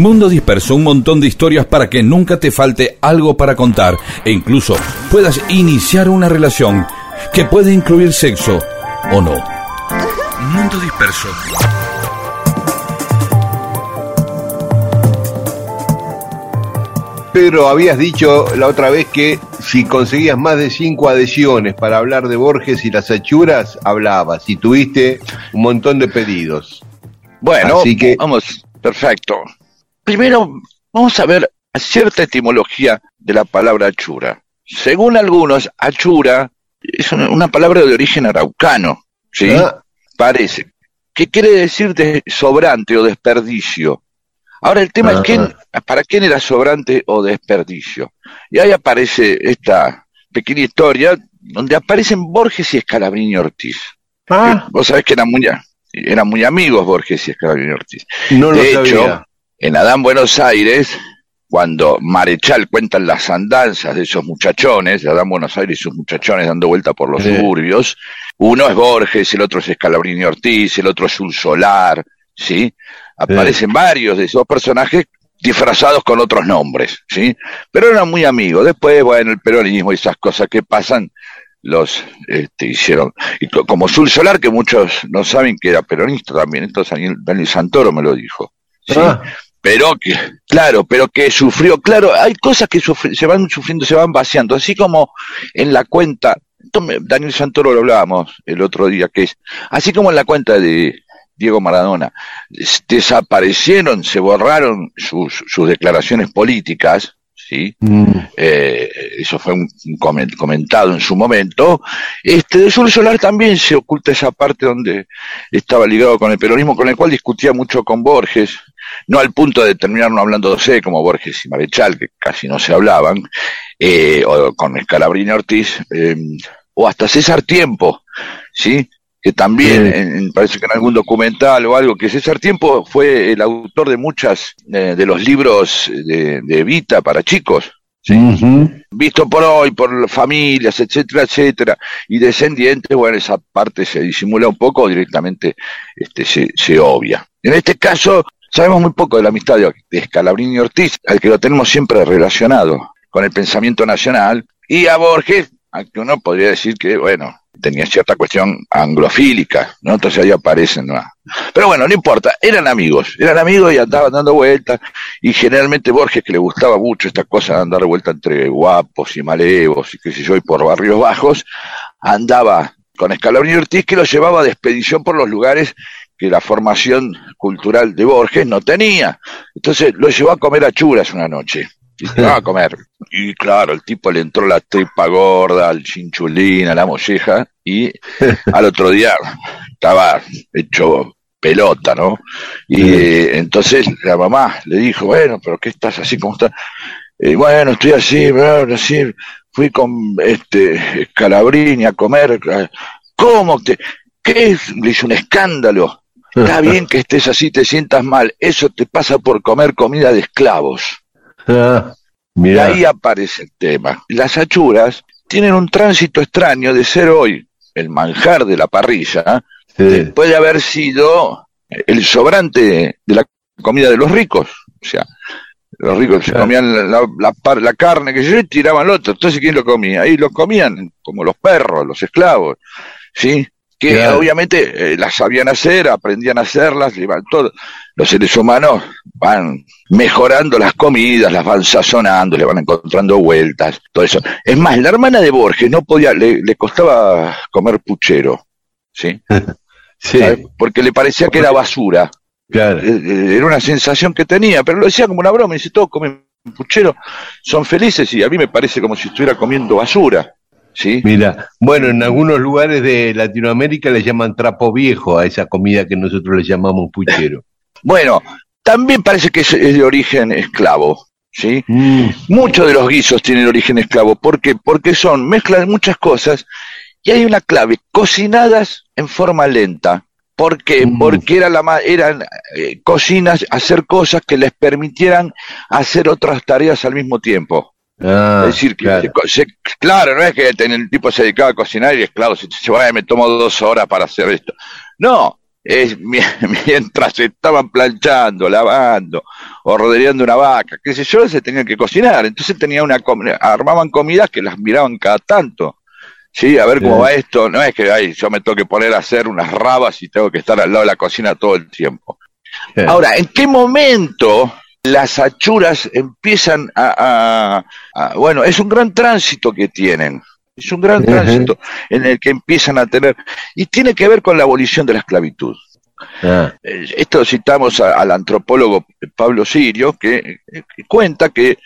C: Mundo Disperso, un montón de historias para que nunca te falte algo para contar e incluso puedas iniciar una relación que puede incluir sexo o no. Mundo Disperso.
A: Pedro, habías dicho la otra vez que si conseguías más de cinco adhesiones para hablar de Borges y las achuras, hablabas y tuviste un montón de pedidos.
B: Bueno,
A: Así que-
B: vamos, perfecto. Primero, vamos a ver cierta etimología de la palabra achura. Según algunos, achura es una, una palabra de origen araucano, ¿sí?
A: Ah,
B: Parece. Que quiere decir de sobrante o desperdicio. Ahora el tema
A: Ah.
B: es quién, para quién era sobrante o desperdicio. Y ahí aparece esta pequeña historia donde aparecen Borges y Escalabrini Ortiz.
A: ah,
B: Vos sabés que eran muy, eran muy amigos Borges y Escalabrini Ortiz.
A: no lo
B: de hecho,
A: sabía.
B: En Adán Buenos Aires, cuando Marechal cuentan las andanzas de esos muchachones, de Adán Buenos Aires y sus muchachones dando vuelta por los
A: Sí.
B: suburbios, uno es Borges, el otro es Escalabrini Ortiz, el otro es un Solar, ¿sí? Aparecen varios de esos personajes disfrazados con otros nombres, ¿sí? Pero eran muy amigos. Después, bueno, el peronismo y esas cosas que pasan, los este, hicieron. Y co- como Sul Solar, que muchos no saben que era peronista también, entonces Daniel, Daniel Santoro me lo dijo. ¿sí?
A: Ah,
B: Pero que, claro, pero que sufrió, claro, hay cosas que sufri- se van sufriendo, se van vaciando, así como en la cuenta, Daniel Santoro lo hablábamos el otro día, que es, así como en la cuenta de Diego Maradona, es- desaparecieron, se borraron sus, sus declaraciones políticas, ¿sí?
A: mm,
B: eh, eso fue un, un comen- comentado en su momento, este de Sur Solar también se oculta esa parte donde estaba ligado con el peronismo, con el cual discutía mucho con Borges, no al punto de terminar no hablándose como Borges y Marechal, que casi no se hablaban, eh, o con Scalabrini Ortiz, eh, o hasta César Tiempo, ¿sí? que también,
A: Sí.
B: en- en- parece que en algún documental o algo, que César Tiempo fue el autor de muchas eh, de los libros de, de Evita para chicos, visto por hoy, por familias, etcétera, etcétera, y descendientes, bueno, esa parte se disimula un poco o directamente este, se, se obvia. En este caso, sabemos muy poco de la amistad de, de Scalabrini y Ortiz, al que lo tenemos siempre relacionado con el pensamiento nacional, y a Borges, aunque uno podría decir que, bueno, tenía cierta cuestión anglofílica, ¿no? Entonces ahí aparecen, ¿no? Pero bueno, no importa, eran amigos, eran amigos y andaban dando vueltas, y generalmente Borges, que le gustaba mucho esta cosa de andar vuelta entre guapos y malevos y qué sé yo, y por barrios bajos, andaba con Escalabrini y Ortiz que lo llevaba de expedición por los lugares que la formación cultural de Borges no tenía. Entonces lo llevó a comer achuras una noche. Y se a comer. Y claro, el tipo le entró la tripa gorda, al chinchulín, a la molleja, y al otro día estaba hecho pelota, ¿no? Y eh, entonces la mamá le dijo, bueno, pero ¿qué estás así como estás? Eh, bueno, estoy así, bueno, así, fui con este Calabrini a comer. ¿Cómo te? ¿Qué es? Le hizo un escándalo. Está bien que estés así, te sientas mal. Eso te pasa por comer comida de esclavos.
A: Ah,
B: Y ahí aparece el tema. Las achuras tienen un tránsito extraño de ser hoy el manjar de la parrilla,
A: Sí.
B: puede haber sido el sobrante de la comida de los ricos. O sea, los ricos se comían la, la- la par- la carne que yo y tiraban lo otro. Entonces, ¿quién lo comía? Ahí lo comían como los perros, los esclavos. ¿Sí? Que
A: Claro.
B: obviamente eh, las sabían hacer, aprendían a hacerlas, todo. Los seres humanos van mejorando las comidas, las van sazonando, le van encontrando vueltas, todo eso. Es más, la hermana de Borges no podía, le, le costaba comer puchero, ¿sí?
A: Sí,
B: ¿sabes? Porque le parecía que era basura.
A: claro.
B: Eh, eh, Era una sensación que tenía, pero lo decía como una broma. Dice, todos comen puchero, son felices y a mí me parece como si estuviera comiendo basura. ¿Sí?
A: Mira, bueno, en algunos lugares de Latinoamérica le llaman trapo viejo a esa comida que nosotros le llamamos puchero.
B: Bueno, también parece que es, es de origen esclavo. ¿Sí?
A: Mm,
B: Muchos de los guisos tienen origen esclavo. ¿Por qué? Porque son mezcla de muchas cosas y hay una clave, cocinadas en forma lenta. ¿Por qué?
A: Mm.
B: Porque era la, eran eh, cocinas, hacer cosas que les permitieran hacer otras tareas al mismo tiempo.
A: Ah,
B: es decir, que
A: claro.
B: se se- claro, no es que el tipo se dedicaba a cocinar y esclavo, se, se, "Bueno, me tomo dos horas para hacer esto. No, es, mi- mientras estaban planchando, lavando o rodeando una vaca, qué sé yo, se tenían que cocinar. Entonces tenía una armaban comidas que las miraban cada tanto. Sí, a ver cómo va esto. No es que ay, yo me tengo que poner a hacer unas rabas y tengo que estar al lado de la cocina todo el tiempo. Ahora, ¿en qué momento las achuras empiezan a, a- a- Bueno, es un gran tránsito que tienen. Es un gran tránsito en el que empiezan a tener... Y tiene que ver con la abolición de la esclavitud.
A: Ah,
B: Eh, Esto citamos a- al antropólogo Pablo Sirio, que, que cuenta que,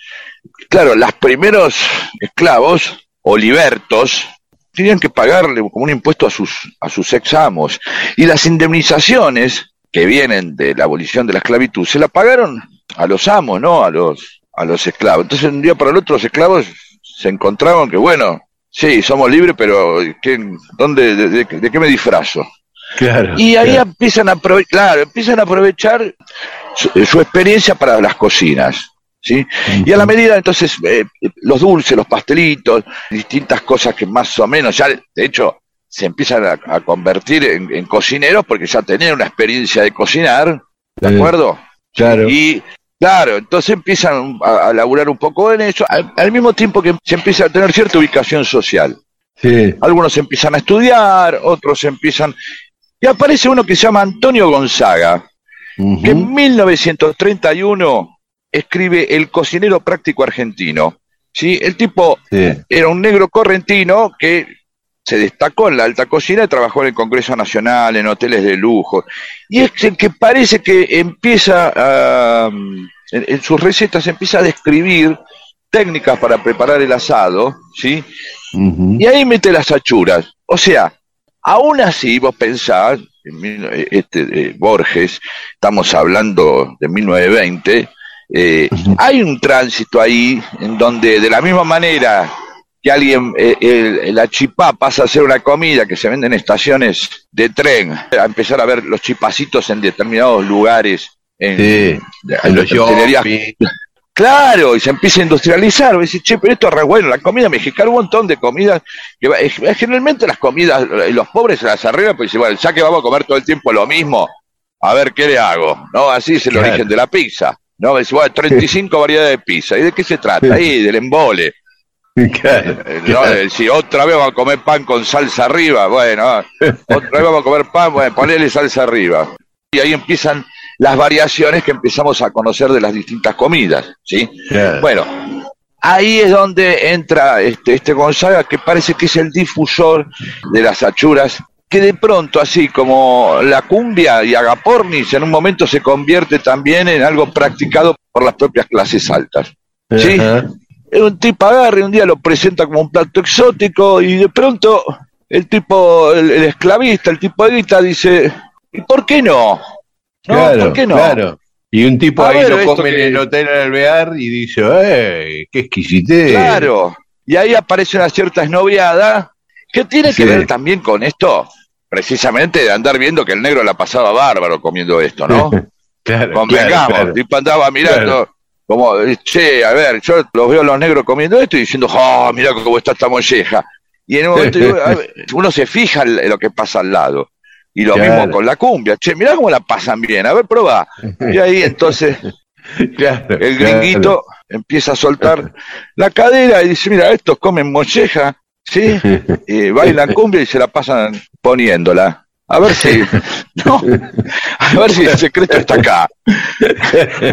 B: claro, los primeros esclavos o libertos tenían que pagarle como un impuesto a sus, a sus ex amos. Y las indemnizaciones que vienen de la abolición de la esclavitud se la pagaron a los amos, ¿no? A los, a los esclavos. Entonces, un día para el otro, los esclavos se encontraban que, bueno, sí, somos libres, pero ¿qué, dónde, de- de- de qué me disfrazo?
A: claro.
B: Y ahí
A: claro.
B: empiezan a aprovechar, claro, empiezan a aprovechar su, su experiencia para las cocinas. ¿Sí? Y a la medida, entonces, eh, los dulces, los pastelitos, distintas cosas que más o menos, ya, de hecho, se empiezan a, a convertir en, en cocineros porque ya tenían una experiencia de cocinar, ¿de
A: Sí.
B: acuerdo?
A: Claro.
B: Y claro, entonces empiezan a, a laburar un poco en eso, al, al mismo tiempo que se empieza a tener cierta ubicación social.
A: Sí.
B: Algunos empiezan a estudiar, otros empiezan... Y aparece uno que se llama Antonio Gonzaga, que en 1931 escribe El cocinero práctico argentino. ¿sí? El tipo
A: Sí.
B: era un negro correntino que se destacó en la alta cocina y trabajó en el Congreso Nacional, en hoteles de lujo. Y es el que parece que empieza a, en, en sus recetas empieza a describir técnicas para preparar el asado, ¿sí? Y ahí mete las achuras. O sea, aún así vos pensás, en eh, este, eh, Borges, estamos hablando de 1920, eh, hay un tránsito ahí en donde de la misma manera que alguien, eh, el- la chipá pasa a ser una comida que se vende en estaciones de tren, a empezar a ver los chipacitos en determinados lugares, en,
A: Sí. En los.
B: Claro, y se empieza a industrializar. Vos decís, che, pero esto es re bueno. La comida mexicana, un montón de comidas. Que generalmente las comidas, eh, los pobres se las arreglan, pues dicen, bueno, ya que vamos a comer todo el tiempo lo mismo, a ver qué le hago. ¿no? Así es el
A: Claro.
B: origen de la pizza. ¿no? Decís, bueno, 35 variedades de pizza. ¿Y de qué se trata? Ahí, del embole.
A: Claro.
B: Eh, ¿no? Eh, Si otra vez vamos a comer pan con salsa arriba, bueno, otra vez vamos a comer pan, bueno, ponele salsa arriba. Y ahí empiezan las variaciones que empezamos a conocer de las distintas comidas, ¿sí?
A: Claro.
B: Bueno, ahí es donde entra este, este Gonzaga, que parece que es el difusor de las achuras, que de pronto, así como la cumbia y agapornis, en un momento se convierte también en algo practicado por las propias clases altas. ¿sí? Un tipo agarre, un día lo presenta como un plato exótico y de pronto el tipo, el, el esclavista, el tipo de guita dice, ¿y por qué no? No,
A: claro,
B: ¿por qué no?
A: claro. Y un tipo
B: A
A: ahí
B: ver,
A: lo come
B: que-
A: en el hotel Alvear y dice, ¡eh! ¡Qué exquisitez!
B: Claro. Y ahí aparece una cierta esnoviada que tiene que ver también con esto, precisamente de andar viendo que el negro la pasaba bárbaro comiendo esto, ¿no?
A: Claro,
B: Convengamos,
A: claro, claro.
B: el tipo andaba mirando como, eh, che, a ver, yo los veo a los negros comiendo esto y diciendo, oh, mira cómo está esta molleja. Y en un momento digo, a ver, uno se fija en lo que pasa al lado. Y lo
A: Claro.
B: mismo con la cumbia, che, mirá cómo la pasan bien, a ver, probá. Y ahí entonces
A: Claro,
B: el
A: claro.
B: gringuito empieza a soltar la cadera y dice, mira, estos comen molleja, ¿sí? Y bailan cumbia y se la pasan poniéndola. A ver si, no, a ver si el secreto está acá.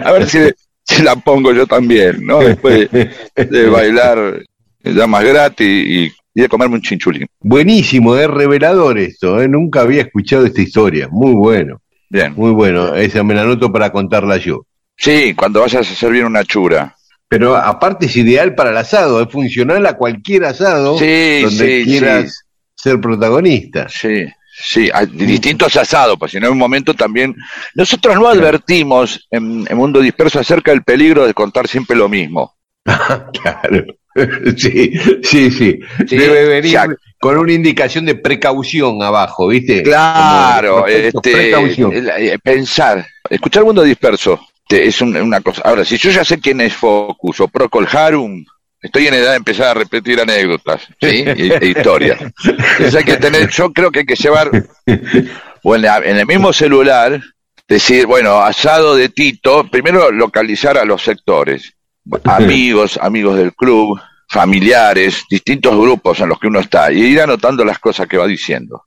B: A ver si, si la pongo yo también, ¿no? Después de, de bailar damas gratis y, y de comerme un chinchulín.
A: Buenísimo, es revelador esto, ¿eh? nunca había escuchado esta historia. Muy bueno,
B: Bien.
A: muy bueno. Esa me la anoto para contarla yo.
B: Sí, cuando vayas a servir una chura.
A: Pero aparte es ideal para el asado, es funcional a cualquier asado
B: Sí,
A: donde
B: sí,
A: quieras ser protagonista.
B: Sí, sí, hay distintos asados, pues si no en un momento también... Nosotros no advertimos en, en Mundo Disperso acerca del peligro de contar siempre lo mismo.
A: Claro. Sí, sí, sí.
B: Sí,
A: Debe venir
B: ya-
A: con una indicación de precaución abajo, ¿viste?
B: Claro,
A: respecto,
B: este,
A: precaución.
B: eh, pensar, escuchar Mundo Disperso es un- una cosa. Ahora, si yo ya sé quién es Focus o Procol Harum, estoy en edad de empezar a repetir anécdotas ¿sí? e historias. Entonces hay que tener, yo creo que hay que llevar o en, la- en el mismo celular, decir, bueno, asado de Tito, primero localizar a los sectores, amigos, amigos del club, familiares, distintos grupos en los que uno está, y ir anotando las cosas que va diciendo.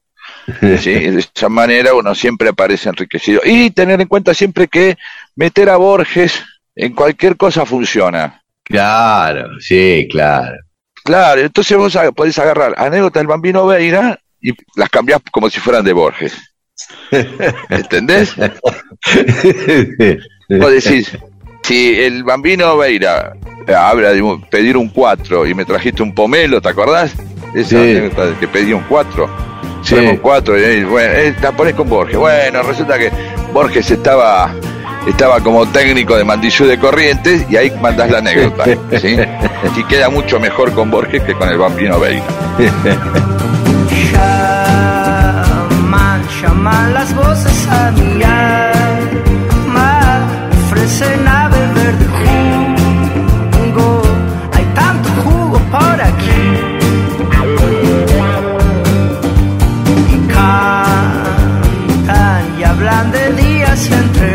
B: ¿sí? De esa manera uno siempre aparece enriquecido. Y tener en cuenta siempre que meter a Borges en cualquier cosa funciona.
A: Claro, sí, claro.
B: Claro, entonces vos podés agarrar anécdotas del Bambino Veira y las cambiás como si fueran de Borges. ¿Entendés? Vos decís, si el Bambino Veira habla de pedir un 4 y me trajiste un pomelo, ¿te acordás? Esa
A: Sí.
B: anécdota de que pedí un 4.
A: Sí.
B: un 4 y bueno, eh, la ponés con Borges. Bueno, resulta que Borges estaba estaba como técnico de Mandillú de Corrientes y ahí mandás la anécdota. ¿sí? Y queda mucho mejor con Borges que con el Bambino Veira.
F: Llaman, llaman las voces a mi alma, ofrecen a beber de jugo. Hay tanto jugo por aquí. Y cantan y hablan de días entre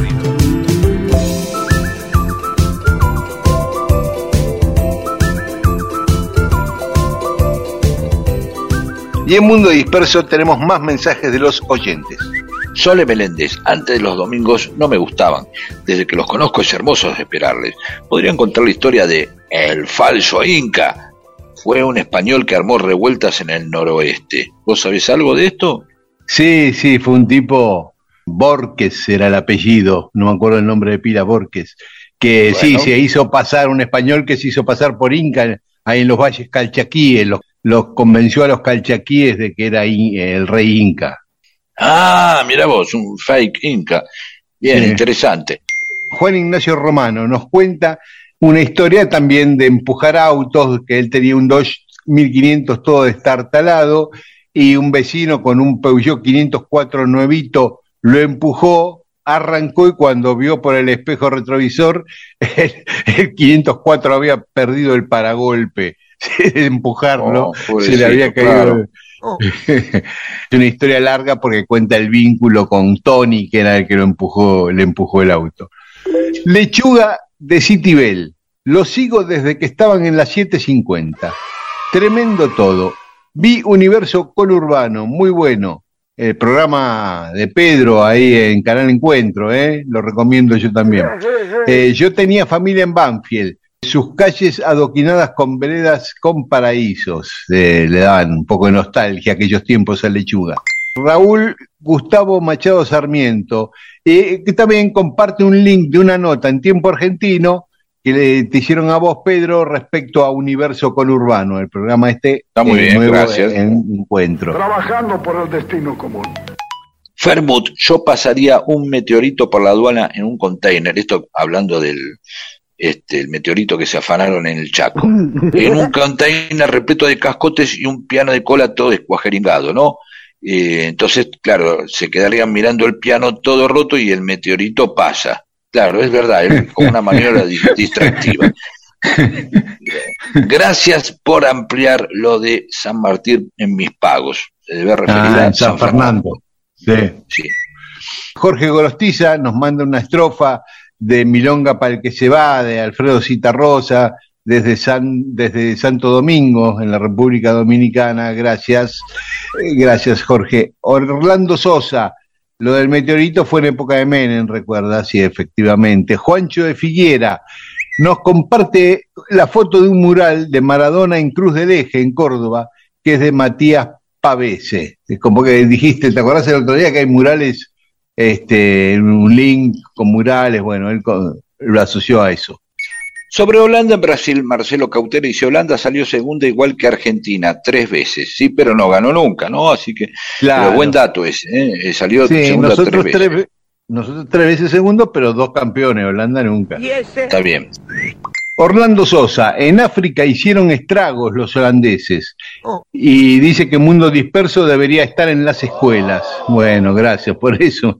A: Y en Mundo Disperso tenemos más mensajes de los oyentes.
B: Sole Meléndez, antes de los domingos no me gustaban. Desde que los conozco es hermoso esperarles. Podrían contar la historia de El Falso Inca. Fue un español que armó revueltas en el noroeste. ¿Vos sabés algo de esto?
A: Sí, sí, fue un tipo, Borges era el apellido, no me acuerdo el nombre de pila, Borges, que sí, se hizo pasar, un español que se hizo pasar por Inca ahí en los valles calchaquíes, los, los convenció a los calchaquíes de que era el rey Inca.
B: Ah, mira vos, un fake Inca. Bien,
A: Sí.
B: interesante.
A: Juan Ignacio Romano nos cuenta una historia también de empujar autos, que él tenía un Dodge 1500 todo destartalado y un vecino con un Peugeot 504 nuevito lo empujó, arrancó y cuando vio por el espejo retrovisor, el, el 504 había perdido el paragolpe. De empujarlo,
B: Oh,
A: se le había caído.
B: claro.
A: es una historia larga porque cuenta el vínculo con Tony, que era el que lo empujó, le empujó el auto. Lechuga de Citibel. Lo sigo desde que estaban en las 7.50. Tremendo todo. Vi Universo Conurbano, muy bueno. El programa de Pedro ahí en Canal Encuentro, ¿eh? lo recomiendo yo también. Eh, yo tenía familia en Banfield. Sus calles adoquinadas con veredas con paraísos. Eh, le daban un poco de nostalgia aquellos tiempos a lechuga. Raúl Gustavo Machado Sarmiento, eh, que también comparte un link de una nota en tiempo argentino que le, te hicieron a vos, Pedro, respecto a Universo Conurbano, el programa este
B: Está muy
A: eh,
B: bien,
A: nuevo
B: gracias.
A: en- encuentro.
G: Trabajando por el destino común.
B: Fermut, yo pasaría un meteorito por la aduana en un container, esto hablando del este, el meteorito que se afanaron en el Chaco, en un container repleto de cascotes y un piano de cola todo descuajeringado, ¿no? Eh, entonces, claro, se quedarían mirando el piano todo roto y el meteorito pasa. Claro, es verdad, es como una maniobra di- distractiva. Gracias por ampliar lo de San Martín en mis pagos. Se debe referir
A: Ah,
B: a
A: San Fernando. Sí.
B: Sí.
A: Jorge Gorostiza nos manda una estrofa de Milonga para el que se va, de Alfredo Citarrosa, desde, San, desde Santo Domingo, en la República Dominicana. Gracias. Eh, Gracias, Jorge. Orlando Sosa, lo del meteorito fue en época de Menem, recuerda, sí, efectivamente. Juancho de Figuera nos comparte la foto de un mural de Maradona en Cruz del Eje, en Córdoba, que es de Matías Pavese. Es como que dijiste, ¿te acordás el otro día que hay murales, este, un link con murales? Bueno, él lo asoció a eso.
B: Sobre Holanda en Brasil, Marcelo Cautera dice Holanda salió segunda igual que Argentina, tres veces, sí, pero no ganó nunca, ¿no? Así que,
A: Claro.
B: pero buen dato ese, ¿eh? Eh, Salió
A: Sí,
B: segunda
A: nosotros
B: tres veces.
A: ve- nosotros tres veces segundo, pero dos campeones, Holanda nunca.
B: Está bien.
A: Orlando Sosa, en África hicieron estragos los holandeses y dice que Mundo Disperso debería estar en las escuelas. Bueno, gracias por eso.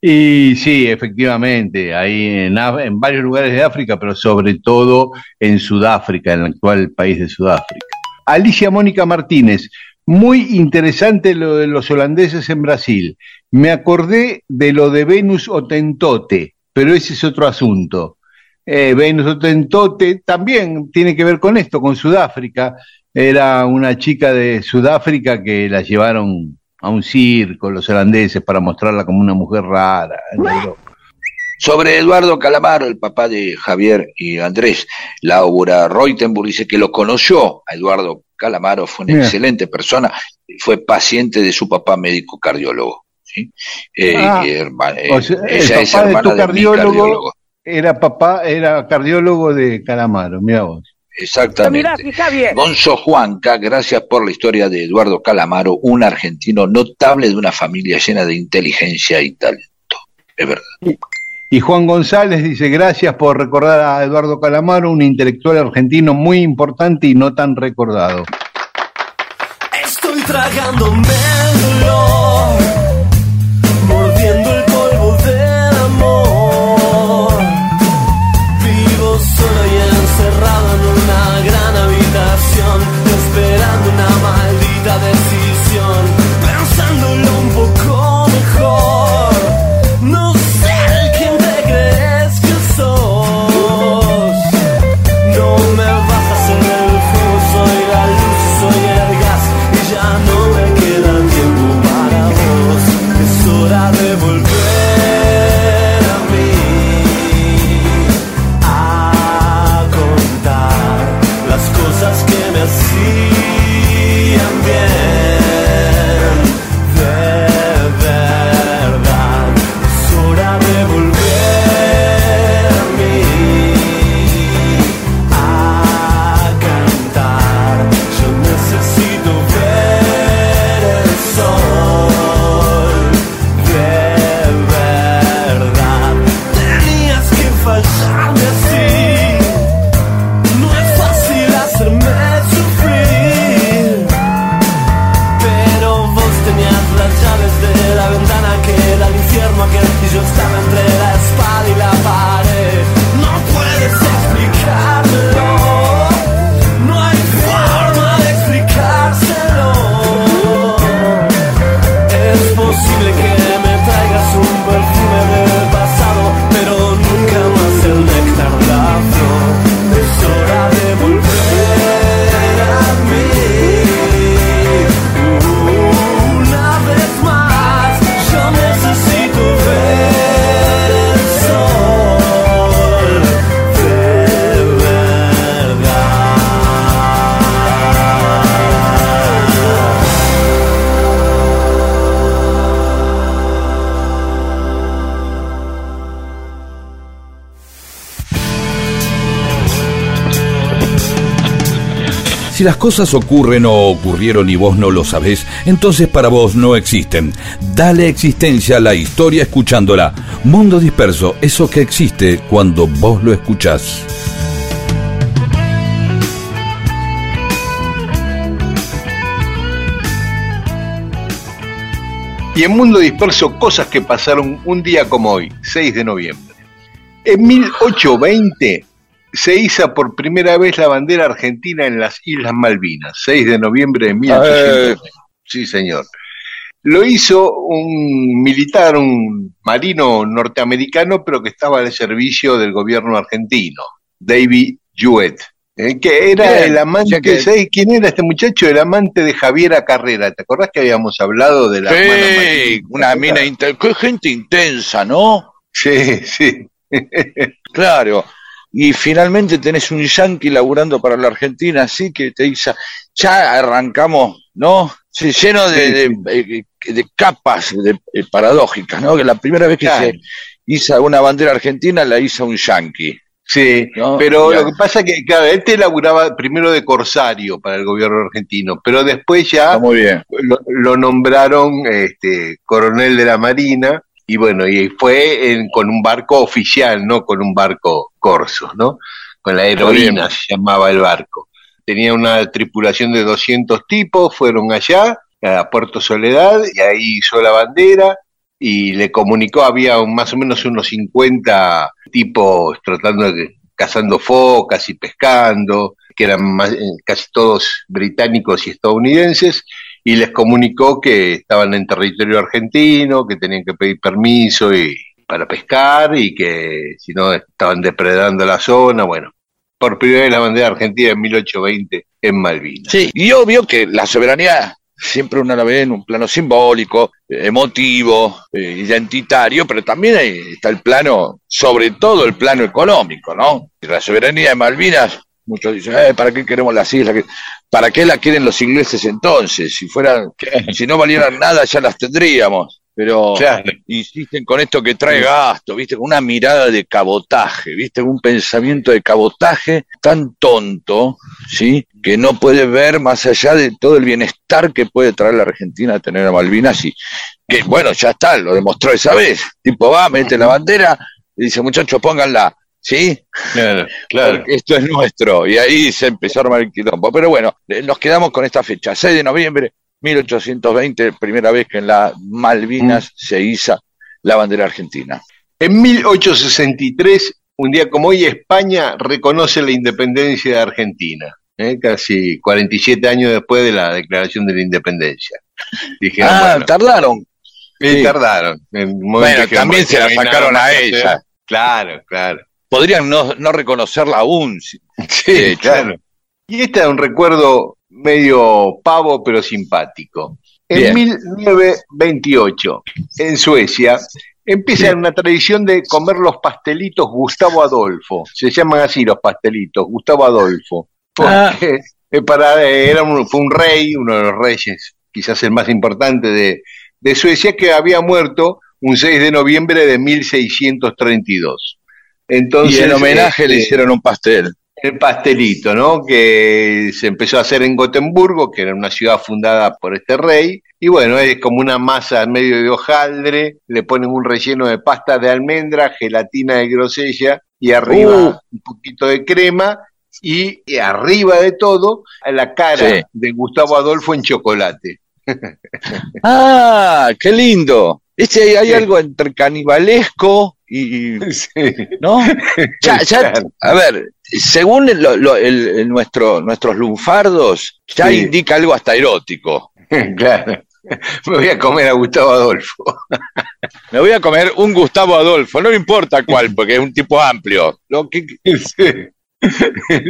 A: Y sí, efectivamente, ahí en varios lugares de África, pero sobre todo en Sudáfrica, en el actual país de Sudáfrica. Alicia Mónica Martínez, muy interesante lo de los holandeses en Brasil. Me acordé de lo de Venus Otentote, pero ese es otro asunto. Eh, Venus Otentote también tiene que ver con esto, con Sudáfrica. Era una chica de Sudáfrica que la llevaron a un circo los holandeses para mostrarla como una mujer rara.
B: Sobre Eduardo Calamaro, el papá de Javier y Andrés, Laura Reutenburg dice que lo conoció a Eduardo Calamaro, fue una excelente persona, fue paciente de su papá médico cardiólogo. ¿sí? Eh,
A: Ah,
B: eh,
A: o sea, el
B: ella es
A: papá de tu
B: de, mi
A: cardiólogo,
B: cardiólogo.
A: Era papá, era cardiólogo de Calamaro, mira vos.
B: Exactamente.
D: bien.
B: Gonzo Juanca, gracias por la historia de Eduardo Calamaro, un argentino notable de una familia llena de inteligencia y talento. Es verdad.
A: Y Juan González dice, gracias por recordar a Eduardo Calamaro, un intelectual argentino muy importante y no tan recordado.
E: Estoy tragándome dolor,
C: Si las cosas ocurren o ocurrieron y vos no lo sabés, entonces para vos no existen. Dale existencia a la historia escuchándola. Mundo disperso, eso que existe cuando vos lo escuchás.
A: Y en Mundo Disperso, cosas que pasaron un día como hoy, 6 de noviembre. En 1820 se iza por primera vez la bandera argentina en las Islas Malvinas, 6 de noviembre de 1820. Sí, señor. Lo hizo un militar, un marino norteamericano, pero que estaba al servicio del gobierno argentino, David Jewett, eh, que era
B: Bien,
A: el amante,
B: que-
A: ¿sabes quién era este muchacho? El amante de Javiera Carrera. ¿Te acordás que habíamos hablado de la
B: Sí, una mina intensa. Qué gente intensa, ¿no?
A: Sí, sí.
B: Claro. Y finalmente tenés un yankee laburando para la Argentina, así que te dice, ya arrancamos, ¿no? Sí, lleno de, de- eh, de capas de- eh, paradójicas, ¿no? Que la primera vez que
A: Claro.
B: se hizo una bandera argentina la hizo un yankee.
A: Sí,
B: No,
A: pero
B: ya.
A: lo que pasa es que, claro, este laburaba primero de corsario para el gobierno argentino, pero después ya
B: muy bien.
A: lo, lo nombraron este, coronel de la Marina y bueno, y fue en- con un barco oficial, no con un barco corso, ¿no? Con la heroína se llamaba el barco. Tenía una tripulación de 200 tipos, fueron allá a Puerto Soledad y ahí hizo la bandera y le comunicó, había un- más o menos unos 50 tipos tratando de cazando focas y pescando, que eran más- eh, casi todos británicos y estadounidenses, y les comunicó que estaban en territorio argentino, que tenían que pedir permiso y, para pescar y que si no estaban depredando la zona, bueno. Por primera vez la bandera argentina en 1820 en Malvinas.
B: Sí, y obvio que la soberanía siempre uno la ve en un plano simbólico, emotivo, eh, identitario, pero también está el plano, sobre todo el plano económico, ¿no? La soberanía de Malvinas, muchos dicen, eh, ¿para qué queremos las islas? ¿Qué- ¿Para qué la quieren los ingleses entonces? Si fueran, si no valieran nada ya las tendríamos. Pero
A: Claro.
B: insisten con esto que trae gasto, ¿viste? Con una mirada de cabotaje, ¿viste? Un pensamiento de cabotaje tan tonto, ¿sí? Que no puede ver más allá de todo el bienestar que puede traer la Argentina a tener a Malvinas y que, bueno, ya está, lo demostró esa vez. Tipo, va, mete la bandera y dice, muchachos, pónganla, ¿sí?
A: Claro, claro.
B: Porque esto es nuestro. Y ahí se empezó a armar el quilombo. Pero bueno, eh, nos quedamos con esta fecha, 6 de noviembre 1820, primera vez que en las Malvinas se iza la bandera argentina.
A: En 1863, un día como hoy, España reconoce la independencia de Argentina, ¿eh? casi 47 años después de la declaración de la independencia. Dijeron,
B: ah,
A: bueno,
B: tardaron. sí.
A: tardaron. En
B: Bueno, también se la sacaron a ella.
A: Claro, claro.
B: Podrían no, no reconocerla aún. sí.
A: Claro. Y este es un recuerdo medio pavo pero simpático. En
B: Bien.
A: 1928, en Suecia, empieza una tradición de comer los pastelitos Gustavo Adolfo. Se llaman así los pastelitos, Gustavo Adolfo.
B: Ah.
A: Porque eh, para, eh, era un, fue un rey, uno de los reyes, quizás el más importante de, de Suecia, que había muerto un 6 de noviembre de 1632. Entonces,
B: y en homenaje le
A: este,
B: hicieron un pastel.
A: el pastelito, ¿no? Que se empezó a hacer en Gotemburgo, que era una ciudad fundada por este rey. Y bueno, es como una masa en medio de hojaldre, le ponen un relleno de pasta de almendra, gelatina de grosella y arriba
B: Uh.
A: un poquito de crema. Y, y arriba de todo, la cara
B: Sí.
A: de Gustavo Adolfo en chocolate.
B: Ah, qué lindo. Este hay, hay
A: Sí.
B: algo entre canibalesco y,
A: Sí,
B: ¿no? Ya, ya,
A: Claro.
B: a ver, según lo- lo- el- el- nuestro, nuestros lunfardos, ya
A: Sí.
B: indica algo hasta erótico.
A: claro. Me voy a comer a Gustavo Adolfo.
B: Me voy a comer un Gustavo Adolfo, no me importa cuál, porque es un tipo amplio. Lo que,
A: Sí.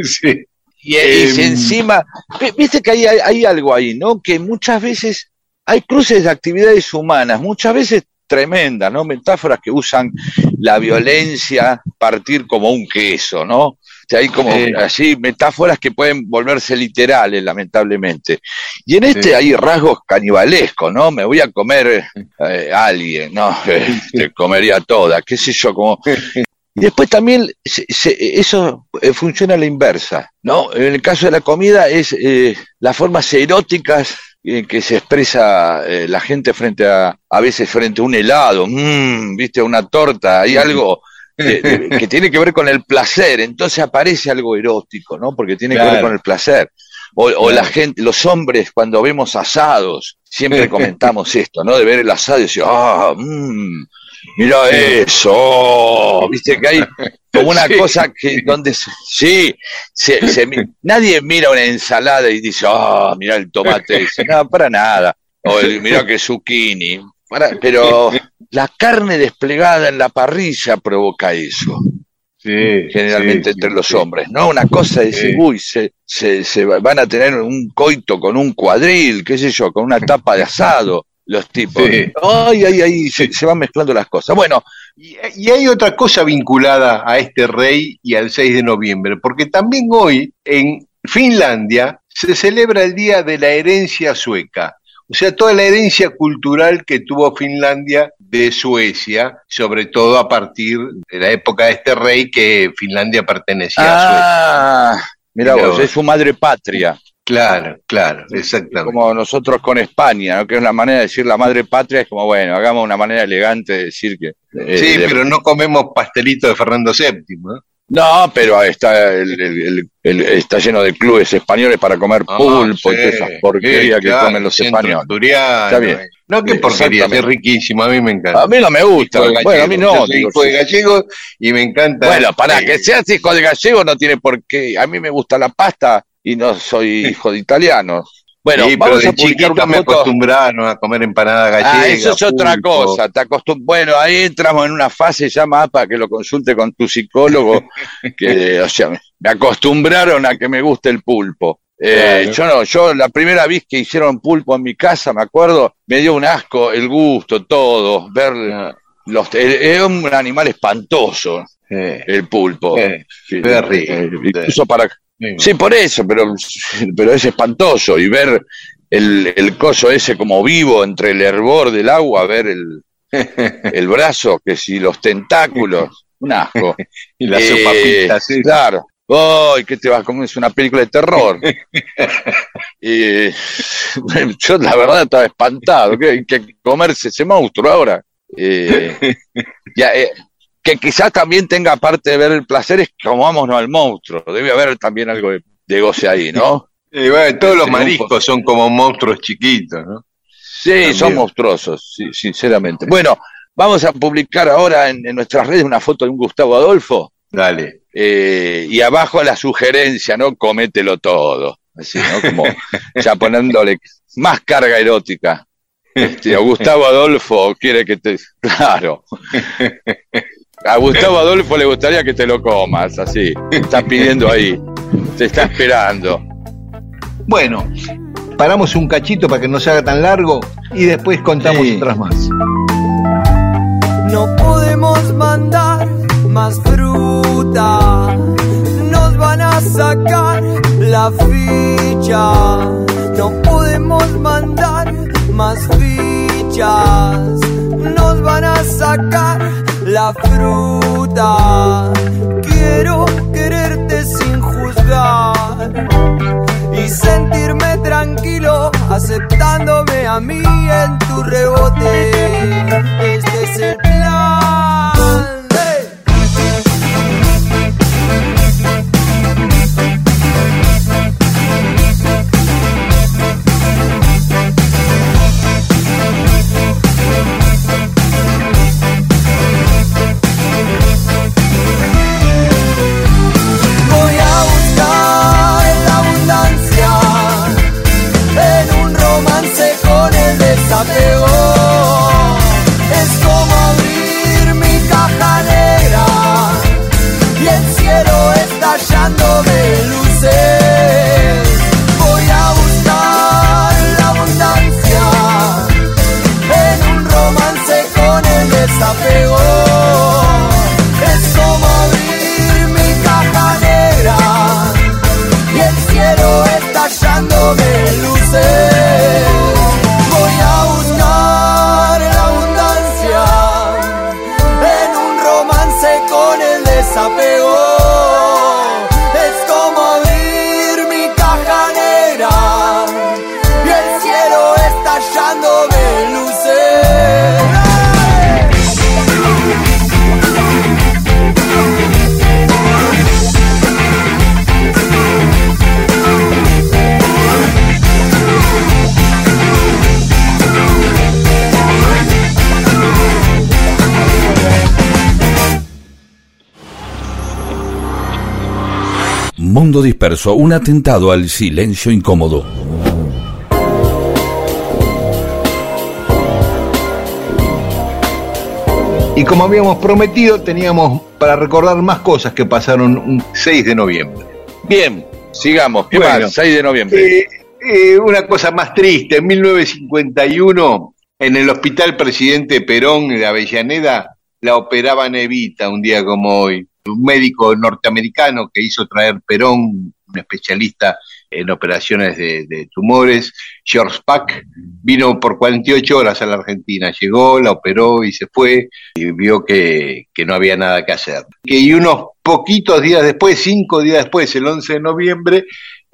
A: Sí.
B: y, y si
A: Em.
B: encima, vi- viste que hay- hay algo ahí, ¿no? Que muchas veces hay cruces de actividades humanas, muchas veces tremendas, ¿no? Metáforas que usan la violencia partir como un queso, ¿no? O sea, hay como
A: Sí.
B: así metáforas que pueden volverse literales, lamentablemente. Y en este hay rasgos canibalescos, ¿no? Me voy a comer eh, a alguien, ¿no? Te comería toda, qué sé yo, como Y después también se- se- eso eh, funciona a la inversa, ¿no? En el caso de la comida es eh, las formas eróticas en que se expresa eh, la gente frente a, a veces frente a un helado, mm, viste, una torta, hay algo de- de- que tiene que ver con el placer, entonces aparece algo erótico, ¿no? Porque tiene que ver con el placer. O, o la gente, los hombres cuando vemos asados, siempre comentamos esto, ¿no? De ver el asado y decir, ah, mmm, mira eso, oh", viste que hay como una
A: Sí.
B: cosa que donde se- sí, se- se nadie mira una ensalada y dice, ah, mira el tomate, dice, no, para nada, o el, mira que zucchini, para- pero la carne desplegada en la parrilla provoca eso.
A: Sí,
B: generalmente
A: sí,
B: entre
A: sí,
B: los hombres, ¿no? Una cosa es decir, uy, se, se, se va- van a tener un coito con un cuadril, qué sé yo, con una tapa de asado, los tipos.
A: Sí.
B: Ay, ay, ay, se, se van mezclando las cosas. Bueno,
A: Y, y hay otra cosa vinculada a este rey y al 6 de noviembre, porque también hoy en Finlandia se celebra el Día de la Herencia Sueca. O sea, toda la herencia cultural que tuvo Finlandia de Suecia, sobre todo a partir de la época de este rey que Finlandia pertenecía a Suecia.
B: ah, mira
A: vos.
B: es su madre patria,
A: Claro, claro, exactamente.
B: como nosotros con España, ¿no? que es la manera de decir la madre patria, es como, bueno, hagamos una manera elegante de decir que... eh,
A: Sí,
B: de-
A: pero no comemos pastelito de Fernando VII. ¿no?
B: No, pero está, el- el- el- está lleno de clubes españoles para comer
A: Ah,
B: pulpo y
A: sí,
B: todas esas porquerías
A: sí,
B: que comen los españoles. Está bien.
A: eh. No, qué porquería, es riquísimo, a mí me encanta.
B: A mí no me gusta.
A: De
B: Bueno, a mí
A: gallego,
B: no.
A: soy
B: digo,
A: hijo de gallego y me encanta.
B: Bueno, para que seas hijo de gallego no tiene por qué. A mí me gusta la pasta y no soy hijo de italiano. Bueno,
A: sí, pero de
B: a
A: chiquito me acostumbraron a comer empanada gallega.
B: Ah, eso es otra cosa. Te acostum- Bueno, ahí entramos en una fase ya más para que lo consulte con tu psicólogo. que, o sea, me acostumbraron a que me guste el pulpo. Eh,
A: Claro.
B: Yo no, yo la primera vez que hicieron pulpo en mi casa, me acuerdo, me dio un asco el gusto, todo, ver
A: Ah,
B: los, es un animal espantoso
A: eh,
B: el pulpo.
A: eh,
B: Sí,
A: qué rico.
B: eh, incluso para
A: sí.
B: Por eso, pero, pero es espantoso. Y ver el, el coso ese como vivo entre el hervor del agua, ver el, el brazo, que si los tentáculos, un asco.
A: y las
B: Eh,
A: sopapitas, sí.
B: Claro. ¡Ay, qué te vas a comer! Es una película de terror. Eh, yo, la verdad, estaba espantado. que hay que comerse ese monstruo ahora. Eh, ya, eh, que quizás también tenga parte de ver el placer, es que comámonos al monstruo. Debe haber también algo de, de goce ahí, ¿no?
A: Y bueno, todos los mariscos son como monstruos chiquitos, ¿no?
B: Sí,
A: También.
B: son monstruosos, sí, sinceramente. Bueno, vamos a publicar ahora en, en nuestras redes una foto de un Gustavo Adolfo.
A: Dale.
B: Eh, y abajo la sugerencia, ¿no? Comételo todo. Así, ¿no? Como ya poniéndole más carga erótica. Este, Gustavo Adolfo quiere que te. Claro. A Gustavo Adolfo le gustaría que te lo comas, así. Está pidiendo ahí. Te está esperando.
A: Bueno, paramos un cachito para que no se haga tan largo y después contamos
B: Sí.
A: otras más.
E: No podemos mandar más fruta. Nos van a sacar la ficha. No podemos mandar más fichas. Nos van a sacar la fruta. Quiero quererte sin juzgar y sentirme tranquilo aceptándome a mí en tu rebote. Este es el el
C: Mundo disperso, un atentado al silencio incómodo.
A: Y como habíamos prometido, teníamos para recordar más cosas que pasaron un 6 de noviembre.
B: Bien, sigamos. ¿Qué
A: Bueno,
B: más? 6 de noviembre.
A: Eh, eh, una cosa más triste, en 1951, en el Hospital Presidente Perón de Avellaneda, la operaban Evita un día como hoy. Un médico norteamericano que hizo traer Perón, un especialista en operaciones de, de tumores, George Pack, vino por 48 horas a la Argentina, llegó, la operó y se fue y vio que, que no había nada que hacer. Y unos poquitos días después, cinco días después, el 11 de noviembre,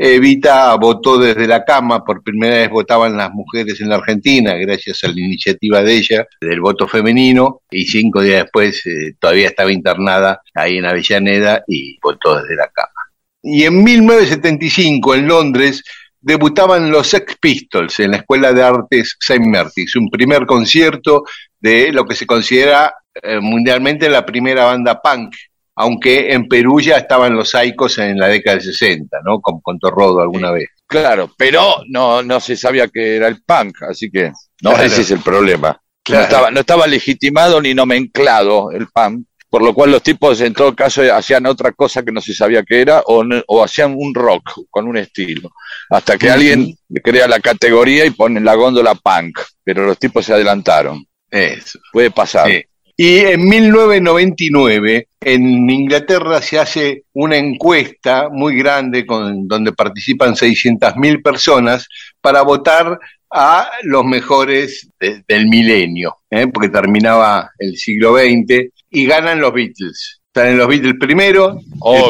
A: Evita votó desde la cama, por primera vez votaban las mujeres en la Argentina, gracias a la iniciativa de ella, del voto femenino, y cinco días después eh, todavía estaba internada ahí en Avellaneda y votó desde la cama. Y en 1975, en Londres, debutaban los Sex Pistols en la Escuela de Artes St. Martin's, un primer concierto de lo que se considera eh, mundialmente la primera banda punk, aunque en Perú ya estaban los Saicos en la década del 60, ¿no? Como contó Rodo alguna vez.
B: Claro, pero no, no se sabía que era el punk, así que no,
A: Claro.
B: ese es el problema.
A: Claro.
B: No, estaba, no estaba legitimado ni nomenclado el punk, por lo cual los tipos en todo caso hacían otra cosa que no se sabía que era o, o hacían un rock con un estilo, hasta que alguien crea la categoría y pone en la góndola punk, pero los tipos se adelantaron.
A: Eso.
B: Puede pasar.
A: Sí. Y en 1999, en Inglaterra se hace una encuesta muy grande con, donde participan 600.000 personas para votar a los mejores de- del milenio, ¿eh? porque terminaba el siglo XX, y ganan los Beatles. Salen los Beatles primero,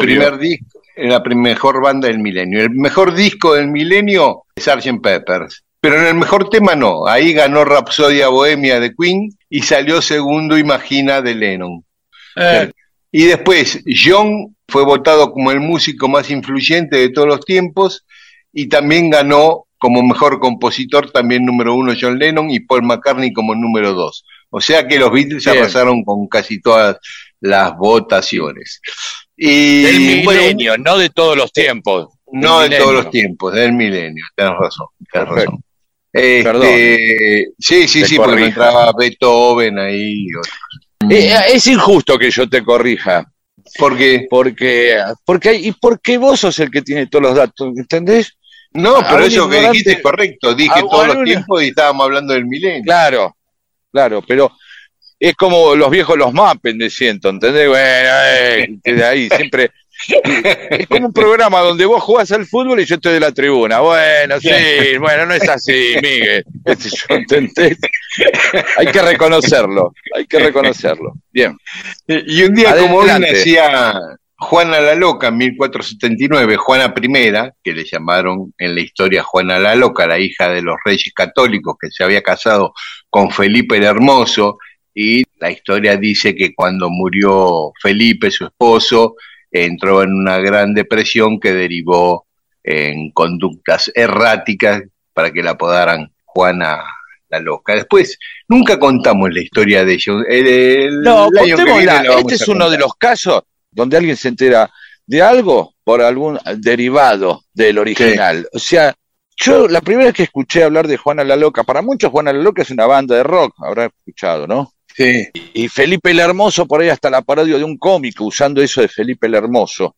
A: el primer disco, la mejor banda del milenio. El mejor disco del milenio es Sgt. Peppers. Pero en el mejor tema no. Ahí ganó Rapsodia Bohemia de Queen y salió segundo Imagina de Lennon.
B: Eh,
A: Y después, John fue votado como el músico más influyente de todos los tiempos y también ganó como mejor compositor, también número uno John Lennon y Paul McCartney como número dos. O sea que los Beatles
B: Bien.
A: arrasaron con casi todas las votaciones. Y
B: del
A: bueno,
B: milenio, no de todos los tiempos.
A: no de todos los tiempos, del milenio, tenés razón, tenés razón. Este,
B: Perdón.
A: sí, sí,
B: Te
A: sí, porque entraba Beethoven ahí. otros.
B: Eh, es injusto que yo te corrija.
A: Porque,
B: Porque, porque, y porque vos sos el que tiene todos los datos, ¿entendés?
A: no, pero eso que dijiste es correcto, dije todos los tiempos y estábamos hablando del milenio.
B: Claro, claro, pero es como los viejos los mapen de ciento, ¿entendés? Bueno, eh, de ahí siempre. Es como un programa donde vos jugás al fútbol y yo estoy de la tribuna. Bueno, sí, bueno, no es así, Miguel. yo, ¿entendés? Hay que reconocerlo, hay que reconocerlo. Bien.
A: Y un día como hoy
B: Adelante.
A: nacía Juana la Loca en 1479, Juana I, que le llamaron en la historia Juana la Loca, la hija de los reyes católicos que se había casado con Felipe el Hermoso, y la historia dice que cuando murió Felipe, su esposo, entró en una gran depresión que derivó en conductas erráticas para que la apodaran Juana la Loca. Después, nunca contamos la historia de ellos. El- el
B: No,
A: año que viene
B: Este es uno de los casos donde alguien se entera de algo por algún derivado del original. O sea, yo la primera vez que escuché hablar de Juana la Loca, para muchos Juana la Loca es una banda de rock, habrá escuchado, ¿no?
A: Sí.
B: Y Felipe el Hermoso, por ahí hasta la parodia de un cómico usando eso de Felipe el Hermoso.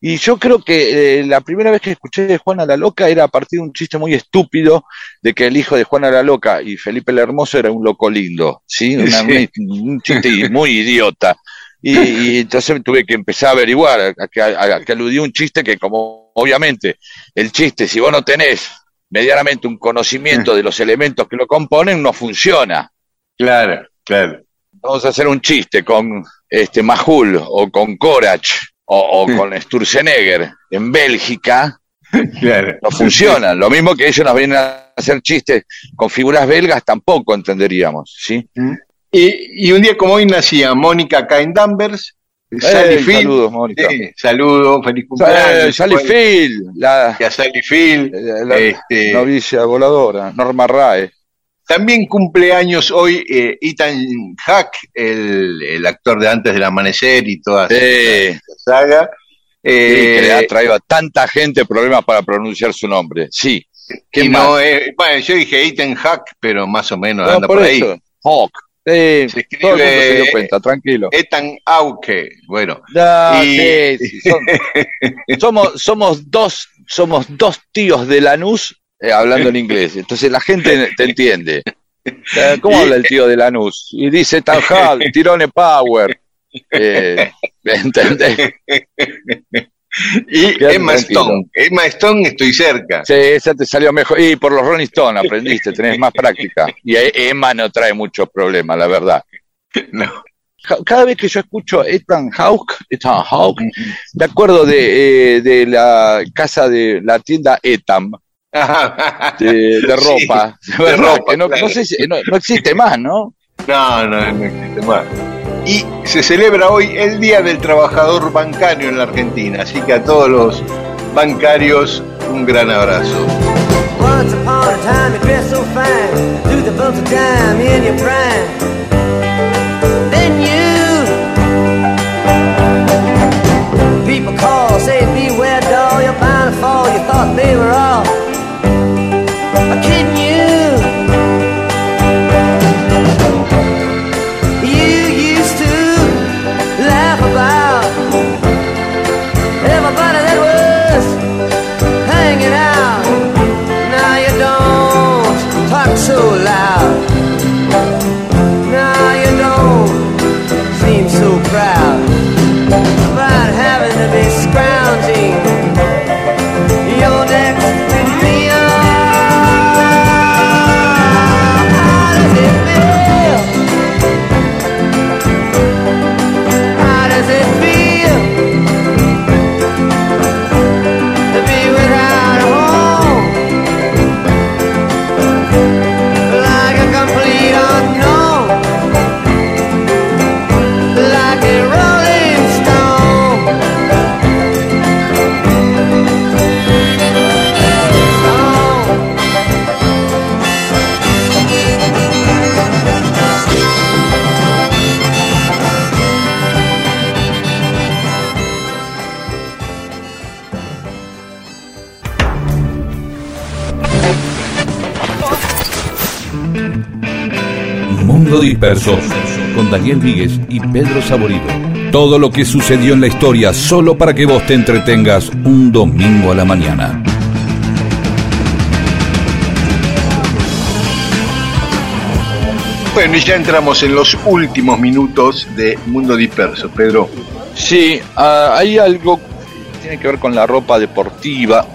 B: Y yo creo que eh, la primera vez que escuché de Juana la Loca era a partir de un chiste muy estúpido de que el hijo de Juana la Loca y Felipe el Hermoso era un loco lindo, ¿sí? Una-
A: Sí.
B: Un, chiste muy idiota. Y, y entonces tuve que empezar a averiguar, a, que, a- a que aludía un chiste que como obviamente el chiste, si vos no tenés medianamente un conocimiento de los elementos que lo componen, no funciona
A: Claro, claro.
B: vamos a hacer un chiste con este Majul o con Korach o, o con Sturzenegger en Bélgica,
A: Claro.
B: no funcionan. Lo mismo que ellos nos vienen a hacer chistes con figuras belgas, tampoco entenderíamos, ¿sí?
A: Y, y un día como hoy nacía Mónica Cain Danvers, Sally
B: Eh,
A: Field.
B: saludos, Mónica.
A: Sí, saludos, feliz
B: Eh,
A: cumpleaños.
B: Sally
A: Bueno,
B: Field, la,
A: y a Sally Field.
B: la- la
A: este,
B: novicia voladora, Norma Rae.
A: También cumpleaños hoy eh, Ethan Hack, el, el actor de Antes del Amanecer y toda
B: Eh,
A: esa saga. Eh,
B: Sí, que le ha traído a tanta gente problemas para pronunciar su nombre. Sí. ¿Qué
A: no, eh, bueno, yo dije Ethan Hack, pero más o menos
B: No,
A: anda
B: por
A: por, ahí.
B: Hawk. Sí,
A: Se escribe-
B: todo el mundo se dio cuenta, tranquilo.
A: Ethan Auke, bueno.
B: No,
A: y-
B: sí, sí, son- somos, somos dos, somos dos tíos de Lanús eh, hablando en inglés. Entonces la gente te entiende. Eh, ¿Cómo habla el tío de Lanús? Y dice Tan Hall, Tirone Power. Eh, ¿Entendés?
A: Y Emma. Stone. Emma Stone estoy cerca.
B: Sí, esa te salió mejor. Y por los Rolling Stones aprendiste, tenés más práctica. Y Emma no trae muchos problemas, la verdad.
A: No.
B: Cada vez que yo escucho Ethan Hawke, Ethan Hawke, me acuerdo de, eh, de la casa de la tienda Etam, de, de
A: Sí,
B: ropa,
A: de ropa,
B: Que no,
A: claro.
B: no sé si- no, no existe más, ¿no?
A: No, no, no existe más. Y se celebra hoy el Día del Trabajador Bancario en la Argentina, así que a todos los bancarios un gran abrazo.
H: Once upon a time you dressed so fine, through the bumps of time in your prime.
C: Mundo Disperso, con Daniel Víguez y Pedro Saborido. Todo lo que sucedió en la historia solo para que vos te entretengas un domingo a la mañana.
A: Bueno, y ya entramos en los últimos minutos de Mundo Disperso, Pedro.
B: Sí, ah, hay algo que tiene que ver con la ropa deportiva.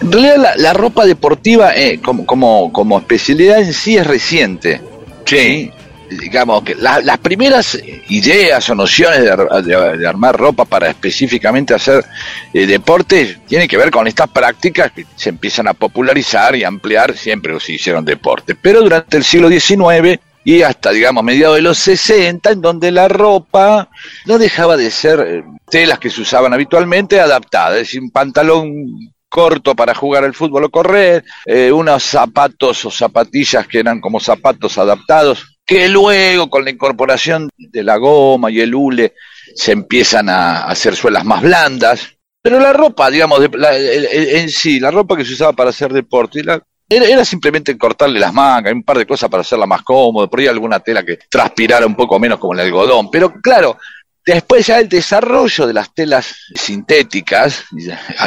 B: En realidad la, la ropa deportiva eh, como, como, como especialidad en sí es reciente. Sí. Digamos que la- las primeras ideas o nociones de, de- armar ropa para específicamente hacer eh, deporte tienen que ver con estas prácticas que se empiezan a popularizar y ampliar siempre que se hicieron deporte. Pero durante el siglo XIX y hasta, digamos, mediados de los 60, en donde la ropa no dejaba de ser eh, telas que se usaban habitualmente adaptadas, es decir, un pantalón corto para jugar al fútbol o correr, eh, unos zapatos o zapatillas que eran como zapatos adaptados, que luego con la incorporación de la goma y el hule se empiezan a hacer suelas más blandas. Pero la ropa, digamos, de- la- en sí, la ropa que se usaba para hacer deporte, era, era simplemente cortarle las mangas, un par de cosas para hacerla más cómoda, por ahí alguna tela que transpirara un poco menos como el algodón. Pero claro, después ya el desarrollo de las telas sintéticas,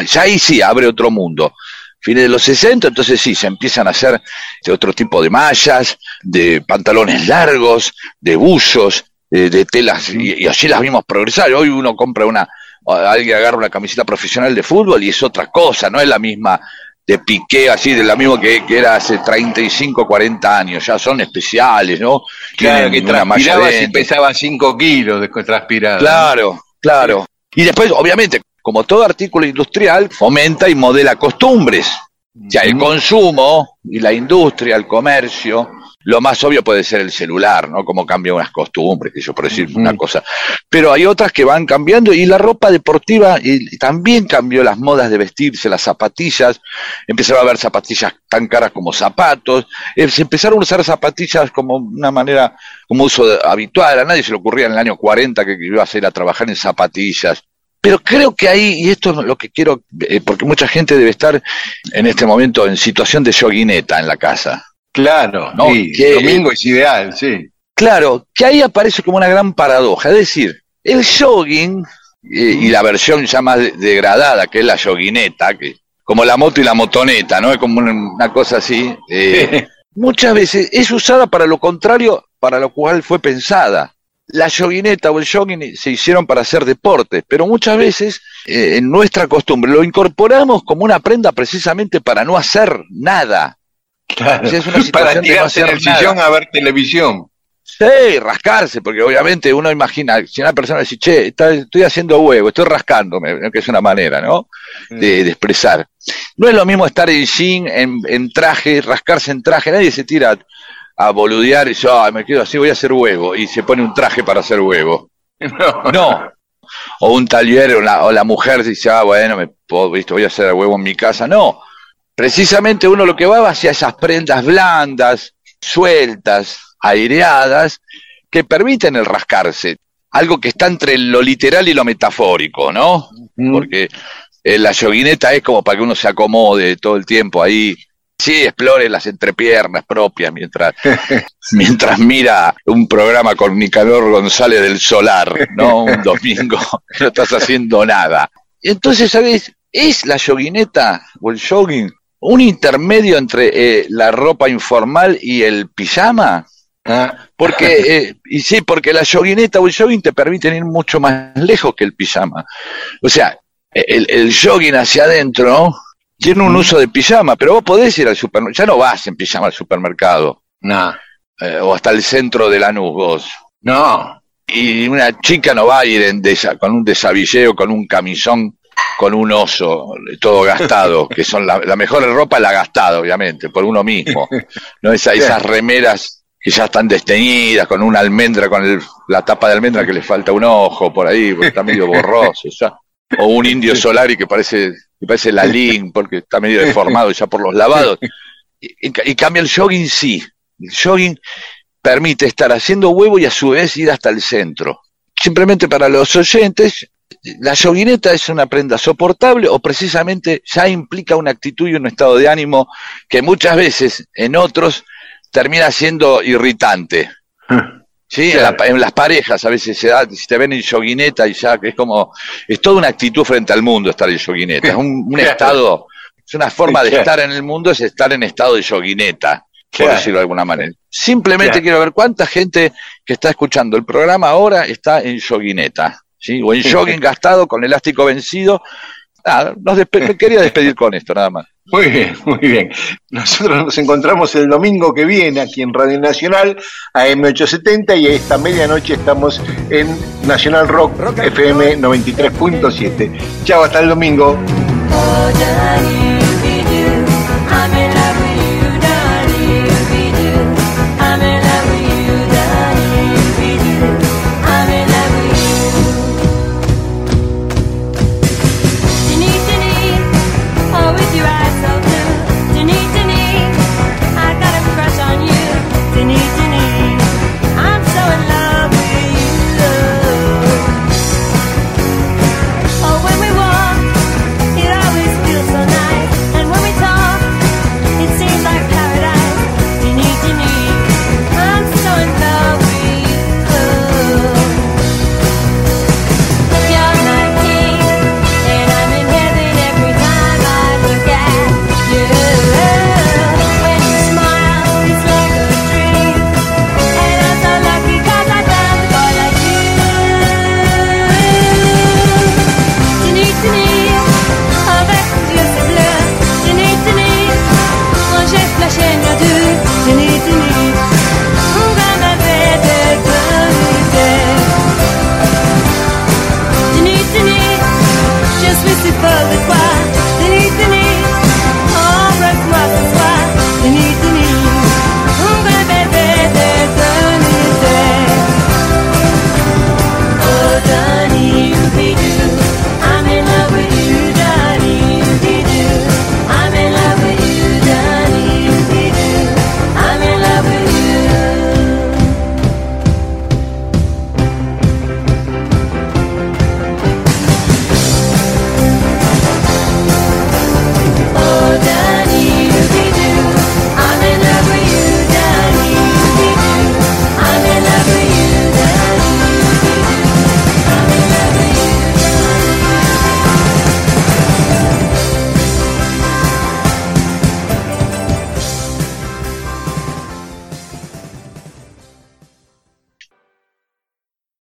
B: ya ahí sí abre otro mundo. Fines de los 60, entonces sí, se empiezan a hacer de otro tipo de mallas, de pantalones largos, de buzos, de telas, y, y así las vimos progresar. Hoy uno compra una, alguien agarra una camiseta profesional de fútbol y es otra cosa, no es la misma de piqué, así, de la misma que, que era hace 35, 40 años, ya son especiales, ¿no?
A: Claro,
B: Tienen
A: que transpiraba
B: dentro.
A: pesaba 5 kilos de transpirado.
B: Claro, claro. Y después, obviamente, como todo artículo industrial, fomenta y modela costumbres. Ya el consumo y la industria, el comercio, lo más obvio puede ser el celular, ¿no? Como cambia unas costumbres, que yo por decir una cosa. Pero hay otras que van cambiando y la ropa deportiva y también cambió las modas de vestirse, las zapatillas. Empezaron a haber zapatillas tan caras como zapatos. Eh, Se empezaron a usar zapatillas como una manera, como uso de- habitual. A nadie se le ocurría en el año 40 que ibas a ir a trabajar en zapatillas. Pero creo que ahí, y esto es lo que quiero, eh, porque mucha gente debe estar en este momento en situación de yoguineta en la casa.
I: Claro,
B: No,
I: sí,
B: que-
I: domingo es ideal, sí.
B: Claro, que ahí aparece como una gran paradoja. Es decir, el jogging eh, y la versión ya más de- degradada, que es la yoguineta, que como la moto y la motoneta, ¿no? Es como una, una cosa así. eh, muchas veces es usada para lo contrario, para lo cual fue pensada. La yoguineta o el jogging se hicieron para hacer deportes, pero muchas veces eh, en nuestra costumbre lo incorporamos como una prenda precisamente para no hacer nada.
I: Claro.
B: Es una
I: Para
B: de no
I: tirarse en el
B: nada.
I: sillón a ver televisión.
B: Sí, rascarse, porque obviamente uno imagina, si una persona dice, che, está- estoy haciendo huevo, estoy rascándome, que es una manera, ¿no? De, de expresar. No es lo mismo estar en jean, en, en traje, rascarse en traje, nadie se tira a boludear y ah, me quedo así, voy a hacer huevo, y se pone un traje para hacer huevo. No. O un taller, o la, o la mujer dice, ah, bueno, me puedo, ¿viste? voy a hacer huevo en mi casa. No. Precisamente uno lo que va hacia esas prendas blandas, sueltas, aireadas, que permiten el rascarse. Algo que está entre lo literal y lo metafórico, ¿no? Porque eh, la yoguineta es como para que uno se acomode todo el tiempo ahí. Sí, explore las entrepiernas propias mientras, mientras mira un programa con Nicanor González del Solar, ¿no? Un domingo, no estás haciendo nada. Entonces, ¿sabes? ¿Es la yoguineta o el jogging un intermedio entre eh, la ropa informal y el pijama?
I: Ah,
B: Porque, eh, y sí, porque la yoguineta o el jogging te permiten ir mucho más lejos que el pijama. O sea, el, el jogging hacia adentro tiene un uso de pijama, pero vos podés ir al supermercado, ya no vas en pijama al supermercado,
I: no,
B: eh, o hasta el centro de la nube vos.
I: no.
B: Y una chica no va a ir en desa- con un desabilleo, con un camisón, con un oso, todo gastado, que son la, la mejor ropa la gastada, obviamente, por uno mismo. No Esa- esas remeras que ya están desteñidas, con una almendra, con el- la tapa de almendra que le falta un ojo por ahí, porque está medio borroso ya. O un indio solari que parece, que parece la Lin, porque está medio deformado ya por los lavados. Y, y- y cambia el jogging, sí. El jogging permite estar haciendo huevo y a su vez ir hasta el centro. Simplemente para los oyentes, la yoguineta es una prenda soportable o precisamente ya implica una actitud y un estado de ánimo que muchas veces en otros termina siendo irritante. Sí, en, la- en las parejas a veces se da, si te ven en yoguineta y ya que es como, es toda una actitud frente al mundo estar en yoguineta, es un, un
I: Claro.
B: estado, es una forma de
I: Claro.
B: estar en el mundo, es estar en estado de yoguineta, por decirlo de alguna manera. Simplemente quiero ver cuánta gente que está escuchando el programa ahora está en yoguineta, ¿sí? O en jogging gastado con elástico vencido. Nada, nos despe- me quería despedir con esto, nada más.
I: Muy bien, muy bien. Nosotros nos encontramos el domingo que viene aquí en Radio Nacional, AM870, y a esta medianoche estamos en Nacional Rock, FM 93.7. Chao, hasta el domingo.